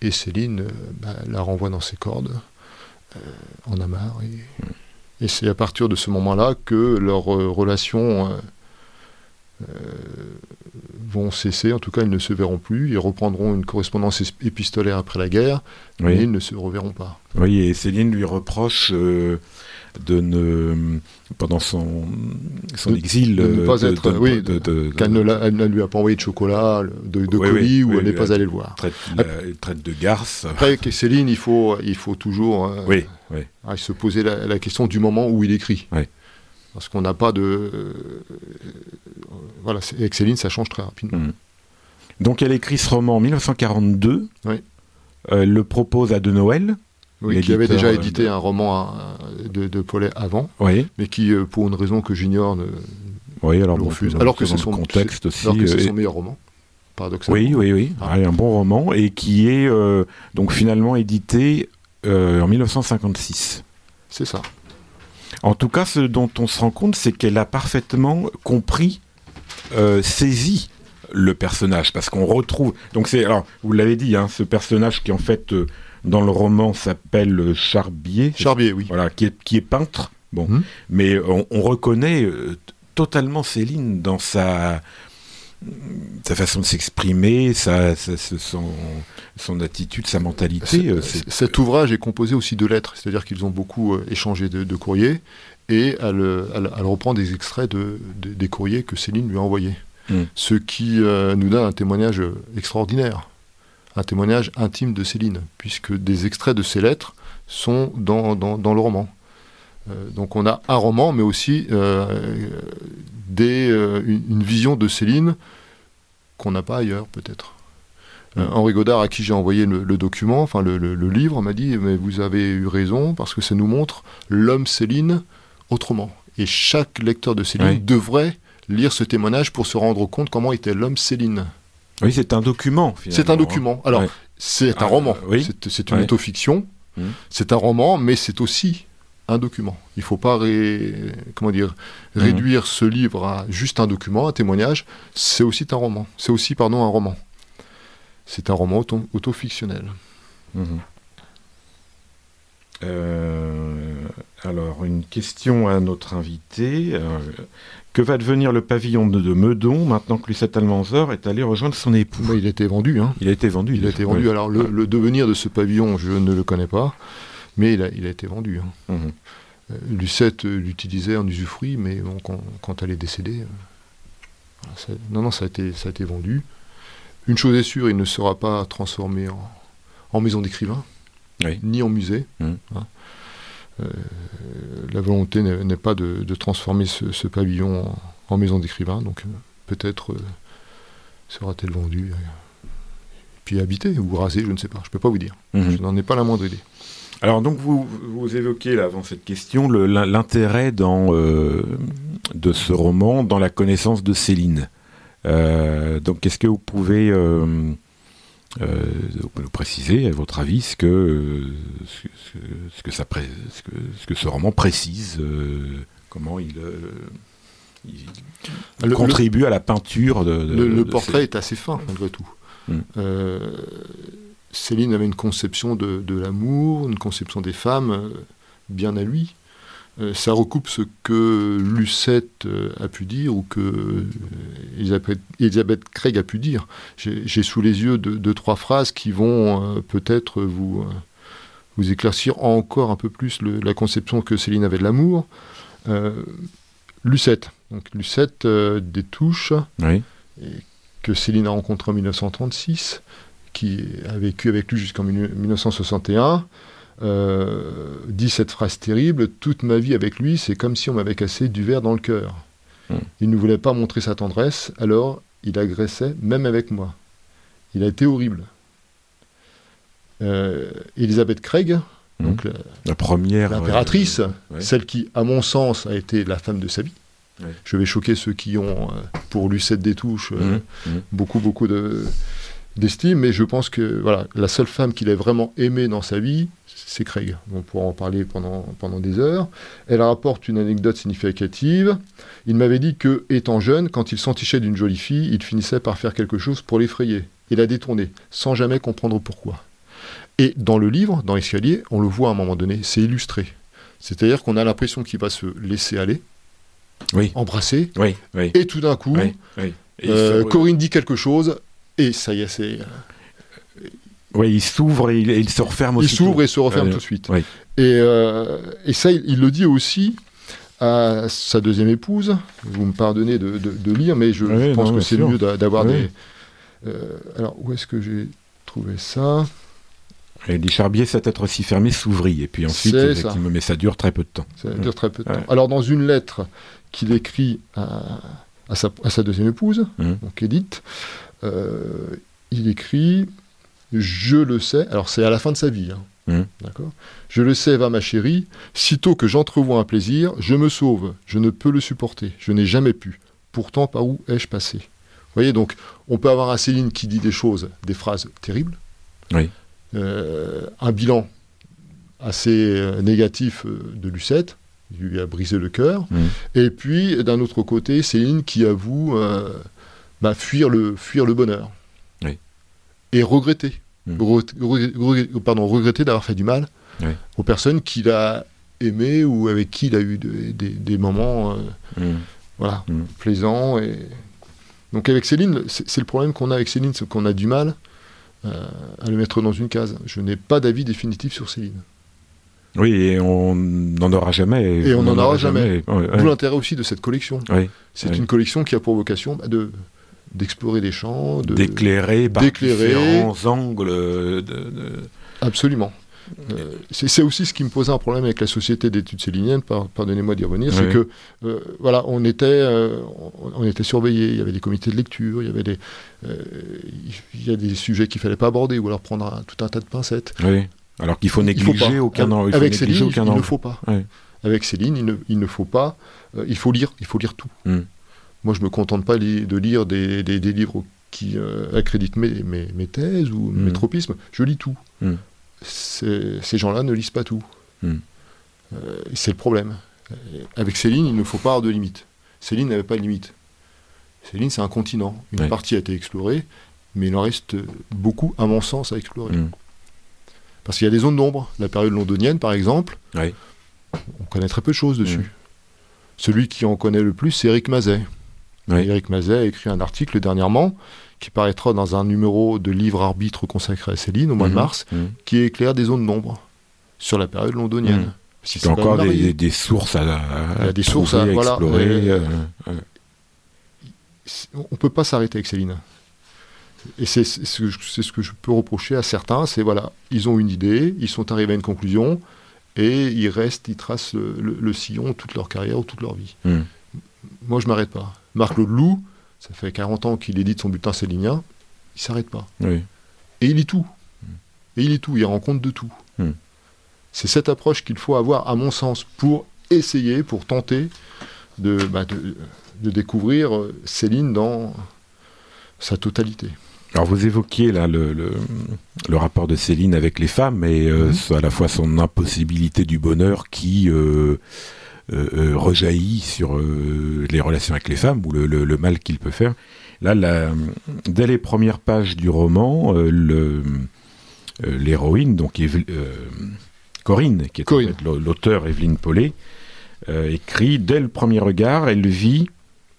Et Céline bah, la renvoie dans ses cordes, en amarre. Et, mm. Et c'est à partir de ce moment-là que leur relation euh, vont cesser, en tout cas ils ne se verront plus, ils reprendront une correspondance épistolaire après la guerre, mais ils ne se reverront pas. Oui, et Céline lui reproche euh, de ne, pendant son, son exil, de ne pas être, oui, qu'elle ne, lui a pas envoyé de chocolat, de, colis, ou elle n'est pas allée le voir. Traite, traite de garce. Après, Céline, il faut, il faut toujours euh, oui, oui. se poser la, la, question du moment où il écrit. Parce qu'on n'a pas de. Euh, voilà, avec Céline, ça change très rapidement. Mhm. Donc elle écrit ce roman en 1942. Oui. Elle le propose à De Noël. Oui, qui avait déjà édité un roman de, de Paulet avant, oui. mais qui, euh, pour une raison que j'ignore, ne oui, alors refuse. alors que c'est son contexte aussi. Alors que c'est son meilleur roman, paradoxalement. Oui, oui, oui. Ah. un bon roman et qui est euh, donc finalement édité en 1956. C'est ça. En tout cas, ce dont on se rend compte, c'est qu'elle a parfaitement compris, euh, saisi le personnage, parce qu'on retrouve. Donc c'est, alors, vous l'avez dit, hein, ce personnage qui en fait euh, dans le roman s'appelle Charbier. Charbier, oui. Voilà, qui est, qui est peintre. Bon, hum. mais on, reconnaît euh, totalement Céline dans sa sa façon de s'exprimer, sa, son, son, attitude, sa mentalité. Euh, cet ouvrage est composé aussi de lettres, c'est-à-dire qu'ils ont beaucoup euh, échangé de, courriers, et elle, reprend des extraits de, des courriers que Céline lui a envoyés. Hmm. Ce qui euh, nous donne un témoignage extraordinaire, un témoignage intime de Céline, puisque des extraits de ces lettres sont dans, dans, le roman. donc on a un roman, mais aussi des, une, vision de Céline qu'on n'a pas ailleurs, peut-être. Euh, Henri Godard, à qui j'ai envoyé le, document, enfin le, livre, m'a dit Mais vous avez eu raison, parce que ça nous montre l'homme Céline autrement. Et chaque lecteur de Céline devrait lire ce témoignage pour se rendre compte comment était l'homme Céline. Oui, c'est un document. C'est un document. Alors, c'est un ah, roman. C'est une autofiction. Mmh. C'est un roman, mais c'est aussi un document. Il ne faut pas comment dire, mmh. réduire ce livre à juste un document, un témoignage. C'est aussi un roman. C'est aussi, pardon, un roman. C'est un roman auto autofictionnel. Mmh. Euh, alors, une question à notre invité. Euh, que va devenir le pavillon de, Meudon maintenant que Lucette Almanzor est allé rejoindre son époux Il a été vendu. Hein. Il a été vendu. Il a été vendu. Alors, le, le, devenir de ce pavillon, je ne le connais pas mais il a, il a été vendu. Hein. Mhm. Euh, Lucette l'utilisait en usufruit, mais quand, elle est décédée, euh, non, non, ça a, été, ça a été vendu. Une chose est sûre, il ne sera pas transformé en, maison d'écrivain, ni en musée. Mhm. Hein. La volonté n'est pas de, transformer ce, pavillon en, maison d'écrivain, donc peut-être sera-t-elle vendue puis habité ou rasé, je ne sais pas, je ne peux pas vous dire. Mhm. Je n'en ai pas la moindre idée. Alors donc vous, vous évoquez là, avant cette question l'intérêt dans de ce roman dans la connaissance de Céline. donc est-ce que vous pouvez euh, nous préciser, à votre avis, ce que, ce, que, ça, ce, que, ce que ce roman précise, euh, comment il, euh, contribue à la peinture de. le, portrait est assez fin, malgré tout. Hmm. Céline avait une conception de, de l'amour, une conception des femmes bien à lui. Euh, ça recoupe ce que Lucette euh, a pu dire ou que euh, Elisabeth, Craig a pu dire. J'ai sous les yeux deux, trois phrases qui vont peut-être vous, vous éclaircir encore un peu plus la conception que Céline avait de l'amour. Lucette, donc Lucette des touches, que Céline a rencontré en 1936, qui a vécu avec lui jusqu'en 1961 euh, dit cette phrase terrible Toute ma vie avec lui, c'est comme si on m'avait cassé du verre dans le cœur. Hmm. Il ne voulait pas montrer sa tendresse, alors il agressait même avec moi. Il a été horrible. Euh, Elisabeth Craig, hmm. donc la, première impératrice, celle qui, à mon sens, a été la femme de sa vie. Je vais choquer ceux qui ont, euh, pour Lucette des touches, hmm. beaucoup, beaucoup d'estime, mais je pense que voilà, la seule femme qu'il ait vraiment aimée dans sa vie, c'est Craig. On pourra en parler pendant, pendant des heures. Elle rapporte une anecdote significative. Il m'avait dit que, étant jeune, quand il s'entichait d'une jolie fille, il finissait par faire quelque chose pour l'effrayer et la détourner, sans jamais comprendre pourquoi. Et dans le livre, dans Escalier, on le voit à un moment donné, c'est illustré. C'est-à-dire qu'on a l'impression qu'il va se laisser aller, oui. embrasser, oui, et tout d'un coup, euh, Corinne dit quelque chose, et ça y est, c'est oui, il s'ouvre et il, se referme aussi. Il s'ouvre et se referme tout de suite. Euh, et, ça, il, le dit aussi à sa deuxième épouse. Vous me pardonnez de, lire, mais je, pense que c'est mieux d'avoir des. Euh, alors, où est-ce que j'ai trouvé ça? Et dit Charbier, cette être aussi fermée s'ouvrit. Et puis ensuite, effectivement, mais ça dure très peu de temps. Ça dure très peu de temps. Alors, dans une lettre qu'il écrit à, sa, deuxième épouse, hum. donc Edith, euh, il écrit je le sais, alors c'est à la fin de sa vie, hein. mmh. d'accord? Je le sais, va ma chérie, sitôt que j'entrevois un plaisir, je me sauve, je ne peux le supporter, je n'ai jamais pu. Pourtant, par où ai-je passé? Vous voyez, donc, on peut avoir un Céline qui dit des choses, des phrases terribles, oui. Euh, un bilan assez euh, négatif euh, de Lucette, il lui a brisé le cœur, mmh. et puis, d'un autre côté, Céline qui avoue bah, fuir, le, fuir le bonheur et regretter. Hmm. pardon, regretter d'avoir fait du mal aux personnes qu'il a aimées ou avec qui il a eu des moments euh, hmm. voilà, hmm. plaisants. Et... Donc avec Céline, c'est le problème qu'on a avec Céline, c'est qu'on a du mal euh, à le mettre dans une case. Je n'ai pas d'avis définitif sur Céline. Oui, et on n'en aura jamais. Et on n'en aura jamais. D'où l'intérêt aussi de cette collection. C'est une collection qui a pour vocation bah, de d'explorer des champs, d'éclairer par différents angles. Absolument. Euh, c'est aussi ce qui me posait un problème avec la société d'études céliniennes, pardonnez-moi d'y revenir, c'est que euh, voilà, on était, euh, on, était surveillé, il y avait des comités de lecture, il y avait des, il y a des sujets qu'il fallait pas aborder ou alors prendre tout un tas de pincettes. Oui. Alors qu'il faut négliger aucun, avec Céline, il, ne faut pas. Avec Céline, il ne, il ne faut pas. il faut lire, il faut lire tout. Hmm. Moi, je me contente pas de lire des, livres qui euh, accréditent mes, mes, thèses ou mes mm. tropismes. Je lis tout. Mm. Ces gens-là ne lisent pas tout. Mm. Euh, c'est le problème. Avec Céline, il ne faut pas avoir de limite. Céline n'avait pas de limite. Céline, c'est un continent. Une partie a été explorée, mais il en reste beaucoup, à mon sens, à explorer. Parce qu'il y a des zones d'ombre. La période londonienne, par exemple, on connaît très peu de choses dessus. Celui qui en connaît le plus, c'est Eric Mazet. Eric Mazet a écrit un article dernièrement qui paraîtra dans un numéro de livre arbitre consacré à Céline au mois de mhm. mars, mhm. qui éclaire des zones d'ombre sur la période londonienne. Mmh. Il y a encore des, sources à, des sources à, explorer. Euh, on ne peut pas s'arrêter avec Céline. Et c'est ce, que je peux reprocher à certains, c'est voilà, ils ont une idée, ils sont arrivés à une conclusion, et ils restent, ils tracent le, sillon toute leur carrière ou toute leur vie. Hmm. Moi, je m'arrête pas. Marc Loup, ça fait 40 ans qu'il édite son bulletin célinien, il s'arrête pas. Et il lit tout. Et il lit tout, il rend compte de tout. Hmm. C'est cette approche qu'il faut avoir, à mon sens, pour essayer, pour tenter de, bah, de, de découvrir euh, Céline dans sa totalité. Alors vous évoquiez là le, le, rapport de Céline avec les femmes et euh, mhm. à la fois son impossibilité du bonheur qui euh, euh, rejaillit sur les relations avec les femmes ou le, le mal qu'il peut faire. Là, dès les premières pages du roman, l'héroïne, donc Corinne, qui est l'auteur Evelyne Paulet, écrit dès le premier regard, elle vit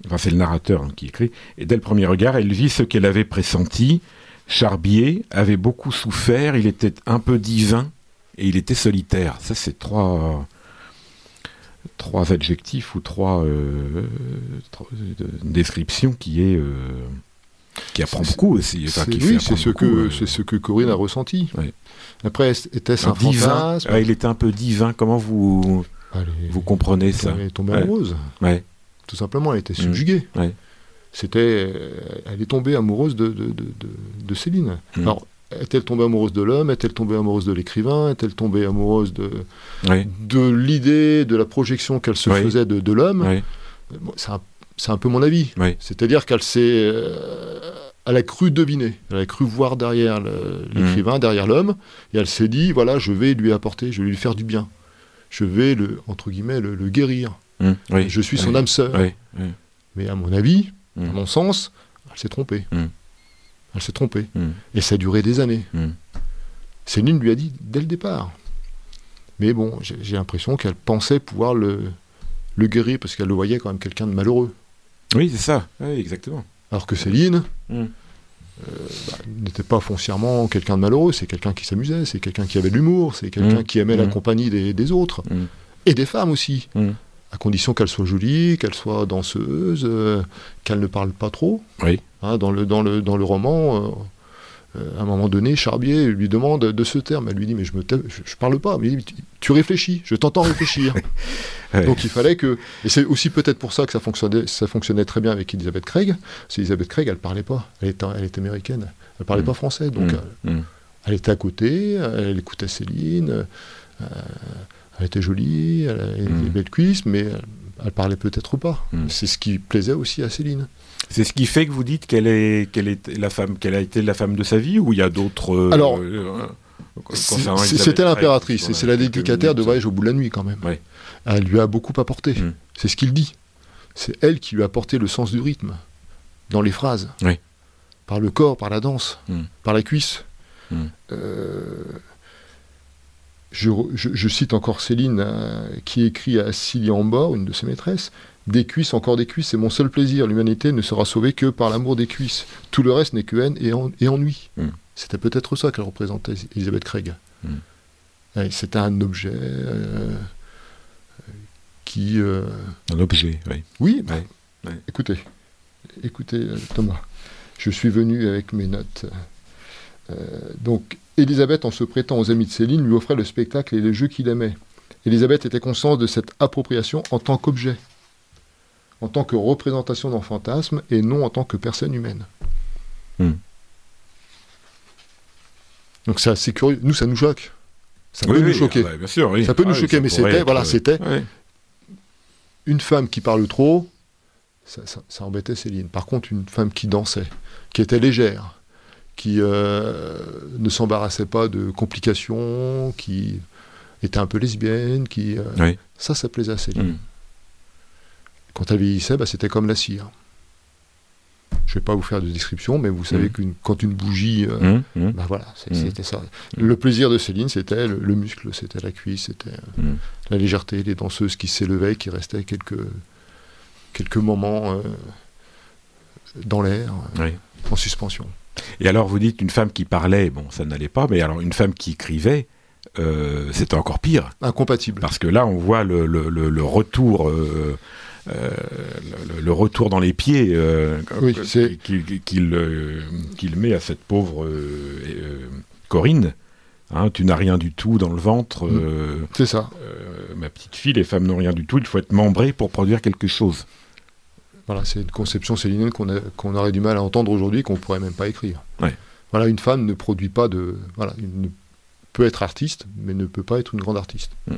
enfin c'est le narrateur hein, qui écrit, et dès le premier regard, elle vit ce qu'elle avait pressenti. Charbier avait beaucoup souffert, il était un peu divin et il était solitaire. Ça, c'est trois, trois adjectifs ou trois, euh, descriptions qui est. Euh, qui apprend beaucoup aussi. oui, c'est ce, que, euh, c'est ce que Corinne a ressenti. Après, était-ce un, divin Il était un peu divin. Comment vous, vous comprenez ça Elle est tombée amoureuse. Ouais tout simplement. Elle était mmh. subjuguée. C'était, euh, elle est tombée amoureuse de, de, de, Céline. Mmh. Alors, est-elle tombée amoureuse de l'homme? Est-elle tombée amoureuse de l'écrivain? Est-elle tombée amoureuse de, de l'idée, de la projection qu'elle se faisait de, l'homme? C'est un, peu mon avis. C'est-à-dire qu'elle s'est. Euh, elle a cru deviner, elle a cru voir derrière l'écrivain, mmh. derrière l'homme, et elle s'est dit voilà, je vais lui apporter, je vais lui faire du bien. Je vais le, entre guillemets, le guérir. Mmh. Je suis son âme sœur. Mais à mon avis, à mmh. mon sens, elle s'est trompée. Elle s'est trompée. Et ça a duré des années. Céline lui a dit dès le départ. Mais bon, j'ai l'impression qu'elle pensait pouvoir le, le guérir parce qu'elle le voyait quand même quelqu'un de malheureux. Oui, c'est ça, exactement. Alors que Céline euh, bah, n'était pas foncièrement quelqu'un de malheureux, c'est quelqu'un qui s'amusait, c'est quelqu'un qui avait de l'humour, c'est quelqu'un qui aimait la compagnie des, des autres. Et des femmes aussi à condition qu'elle soit jolie, qu'elle soit danseuse, euh, qu'elle ne parle pas trop. Oui. Hein, dans, le, dans, le, dans le roman, euh, euh, à un moment donné, Charbier lui demande de se taire. Elle lui dit Mais je ne je, parle pas. Mais tu réfléchis, je t'entends réfléchir. Donc il fallait que. Et c'est aussi peut-être pour ça que ça fonctionnait, ça fonctionnait très bien avec Elisabeth Craig. C'est Elisabeth Craig, elle ne parlait pas. Elle était, elle américaine. Elle ne parlait mm. pas français. Donc mm. Mm. Elle, était à côté, elle écoutait Céline elle était jolie, elle avait des belles cuisses, mais elle, parlait peut-être pas. C'est ce qui plaisait aussi à Céline. C'est ce qui fait que vous dites qu'elle est, qu'elle est la femme, qu'elle a été la femme de sa vie, ou il y a d'autres. Euh, Alors, euh, c'était l'impératrice, et c'est la dédicataire de Voyage au bout de la nuit quand même. Elle lui a beaucoup apporté. Mm. C'est ce qu'il dit. C'est elle qui lui a apporté le sens du rythme dans les phrases. Par le corps, par la danse, par la cuisse. Euh, je, cite encore Céline euh, qui écrit à Cilia Ambor, une de ses maîtresses, Des cuisses, encore des cuisses, c'est mon seul plaisir. L'humanité ne sera sauvée que par l'amour des cuisses. Tout le reste n'est que haine et, ennui. Mm. C'était peut-être ça qu'elle représentait, Elisabeth Craig. Mm. C'était un objet euh, qui. Euh, un objet, oui. Oui, bah, écoutez, écoutez, Thomas, je suis venu avec mes notes. donc, Élisabeth, en se prêtant aux amis de Céline, lui offrait le spectacle et les jeux qu'il aimait. Élisabeth était consciente de cette appropriation en tant qu'objet, en tant que représentation d'un fantasme et non en tant que personne humaine. Hmm. Donc c'est assez curieux. Nous, ça nous choque. Ça peut nous choquer. bien sûr, Ça peut nous ah choquer, mais c'était, voilà, c'était une femme qui parle trop. Ça, ça embêtait Céline. Par contre, une femme qui dansait, qui était légère, qui euh, ne s'embarrassait pas de complications, qui était un peu lesbienne, qui euh, ça, ça plaisait à Céline. Mm. Quand elle vieillissait, bah, c'était comme la cire. Je ne vais pas vous faire de description, mais vous savez mm. que quand une bougie, euh, mm, bah, voilà, c'était ça. Le plaisir de Céline, c'était le, muscle, c'était la cuisse, c'était la légèreté, les danseuses qui s'élevaient, qui restaient quelques quelques moments dans l'air, en suspension. Et alors, vous dites une femme qui parlait, bon, ça n'allait pas, mais alors une femme qui écrivait, euh, c'était encore pire. Incompatible. Parce que là, on voit le, le, retour. Euh, euh, le, retour dans les pieds qu'il met à cette pauvre Corinne, Hein, tu n'as rien du tout dans le ventre. Mm. Euh, c'est ça. Euh, ma petite fille, les femmes n'ont rien du tout. Il faut être membré pour produire quelque chose. Voilà, c'est une conception célinienne qu'on aurait du mal à entendre aujourd'hui, qu'on pourrait même pas écrire. Ouais. Voilà, une femme ne produit pas de. Voilà, une, peut être artiste, mais ne peut pas être une grande artiste. Mm.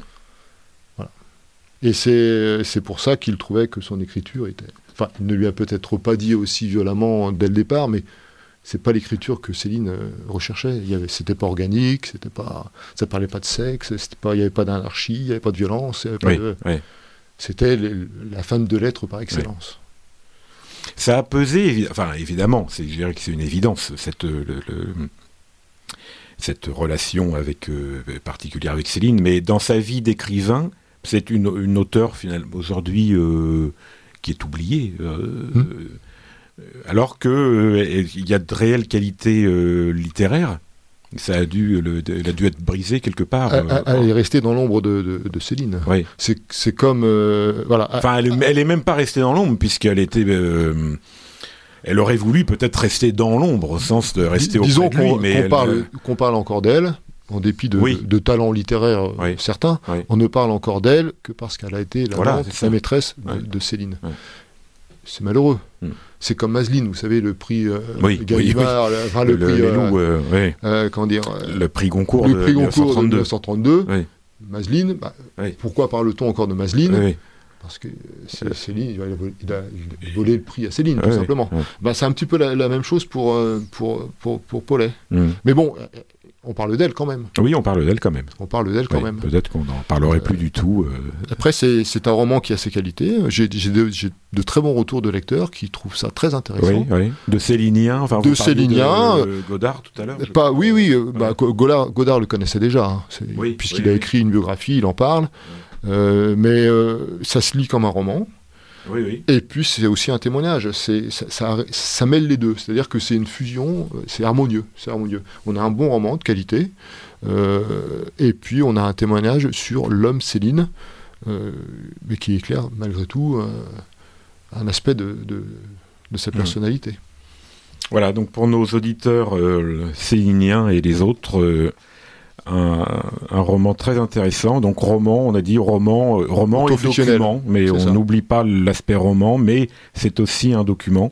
Et c'est pour ça qu'il trouvait que son écriture était. Enfin, il ne lui a peut-être pas dit aussi violemment dès le départ, mais c'est pas l'écriture que Céline euh, recherchait. Il y avait, c'était pas organique, c'était pas, ça parlait pas de sexe, c'était pas, il y avait pas d'anarchie, il y avait pas de violence, oui, oui. c'était la femme de lettres par excellence. Oui. Ça a pesé, enfin évidemment, c'est, je dirais que c'est une évidence cette le, le, cette relation avec euh, particulière avec Céline, mais dans sa vie d'écrivain, c'est une, une auteure finalement aujourd'hui euh, qui est oubliée. Euh, Hmm. alors euh, il y a de réelles qualités littéraires. Ça a dû, le, elle a dû être brisée quelque part. Elle, elle est restée dans l'ombre de, de, de, Céline. Oui. C'est, c'est comme voilà. Enfin, elle, elle, est même pas restée dans l'ombre puisqu'elle était. elle aurait voulu peut-être rester dans l'ombre au sens de rester Dis, auprès disons qu'on, parle, qu'on parle encore d'elle, en dépit de, Oui. de talents littéraires euh, Oui. certains, Oui. on ne parle encore d'elle que parce qu'elle a été la, Voilà, maîtresse de, de Céline. C'est malheureux. Mm. C'est comme Masseline, vous savez, le prix euh, Oui, Gallimard, le- enfin, le, le, prix, les euh, loups, euh, ouais. comment dire, le prix Goncourt le de prix Goncourt de 1932. 1932. Oui. Masseline, bah, pourquoi parle-t-on encore de oui. Parce que Céline, il a, volé- il a volé le prix à Céline, tout Oui, simplement. oui. Bah, c'est un petit peu la, la même chose pour, pour, pour, pour Paulet. Mm. Mais bon, on parle d'elle quand même. Oui, on parle d'elle quand même. On parle d'elle quand Oui, même. Peut-être qu'on n'en parlerait plus du tout. euh, Après, c'est un roman qui a ses qualités. J'ai de, de très bons retours de lecteurs qui trouvent ça très intéressant. oui, oui. De Célinien. Enfin, De Célinien, de, euh, Godard tout à l'heure. Pas, oui, oui, bah, Godard, Godard le connaissait déjà, hein. Puisqu'il a écrit une biographie, il en parle. Euh, mais euh, ça se lit comme un roman. Oui, oui. Et puis c'est aussi un témoignage. C'est ça, ça, ça mêle les deux. C'est-à-dire que c'est une fusion. euh, C'est harmonieux. C'est harmonieux. On a un bon roman de qualité. euh, et puis on a un témoignage sur l'homme Céline, euh, mais qui éclaire malgré tout euh, un aspect de, de, de sa Mm. personnalité. Voilà, donc pour nos auditeurs céliniens et les autres, un, un roman très intéressant. Donc roman, on a dit roman, euh, roman et document, mais on n'oublie pas l'aspect roman, mais c'est aussi un document.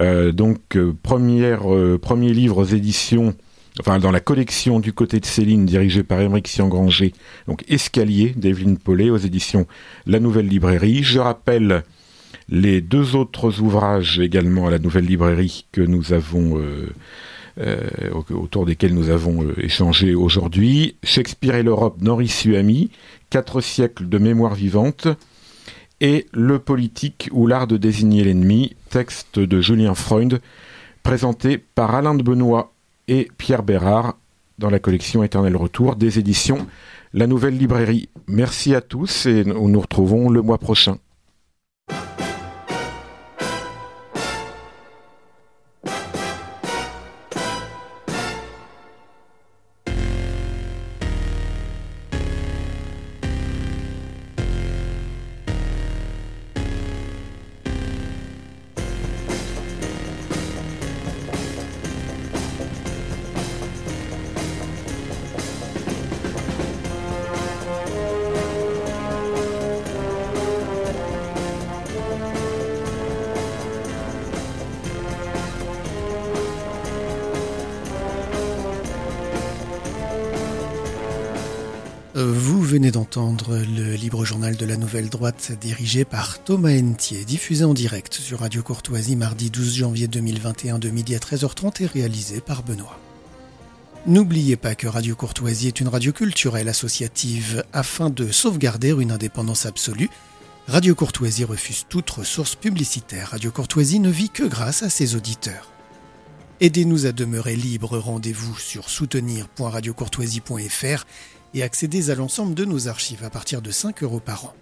Euh, donc euh, première, euh, premier livre aux éditions, enfin dans la collection du côté de Céline, dirigée par Émeric Siangranger, donc Escalier d'Evelyne Paulet aux éditions La Nouvelle Librairie. Je rappelle les deux autres ouvrages également à la Nouvelle Librairie que nous avons autour desquels nous avons euh, échangé aujourd'hui. Shakespeare et l'Europe, Norris Suami, Quatre siècles de mémoire vivante, et Le politique ou l'art de désigner l'ennemi, texte de Julien Freund, présenté par Alain de Benoît et Pierre Bérard dans la collection Éternel Retour des éditions La Nouvelle Librairie. Merci à tous et nous nous retrouvons le mois prochain. Droite dirigé par Thomas Hentier, diffusé en direct sur Radio Courtoisie mardi 12 janvier 2021 de midi à 13h30 et réalisé par Benoît. N'oubliez pas que Radio Courtoisie est une radio culturelle associative afin de sauvegarder une indépendance absolue. Radio Courtoisie refuse toute ressource publicitaire. Radio Courtoisie ne vit que grâce à ses auditeurs. Aidez-nous à demeurer libre. Rendez-vous sur soutenir.radiocourtoisie.fr et accédez à l'ensemble de nos archives à partir de 5 euros par an.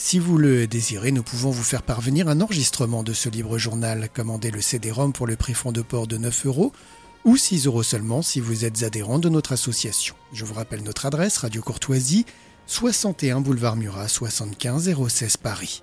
Si vous le désirez, nous pouvons vous faire parvenir un enregistrement de ce libre journal. Commandez le CD-ROM pour le prix fond de port de 9 euros ou 6 euros seulement si vous êtes adhérent de notre association. Je vous rappelle notre adresse Radio Courtoisie, 61 boulevard Murat, 75 016 Paris.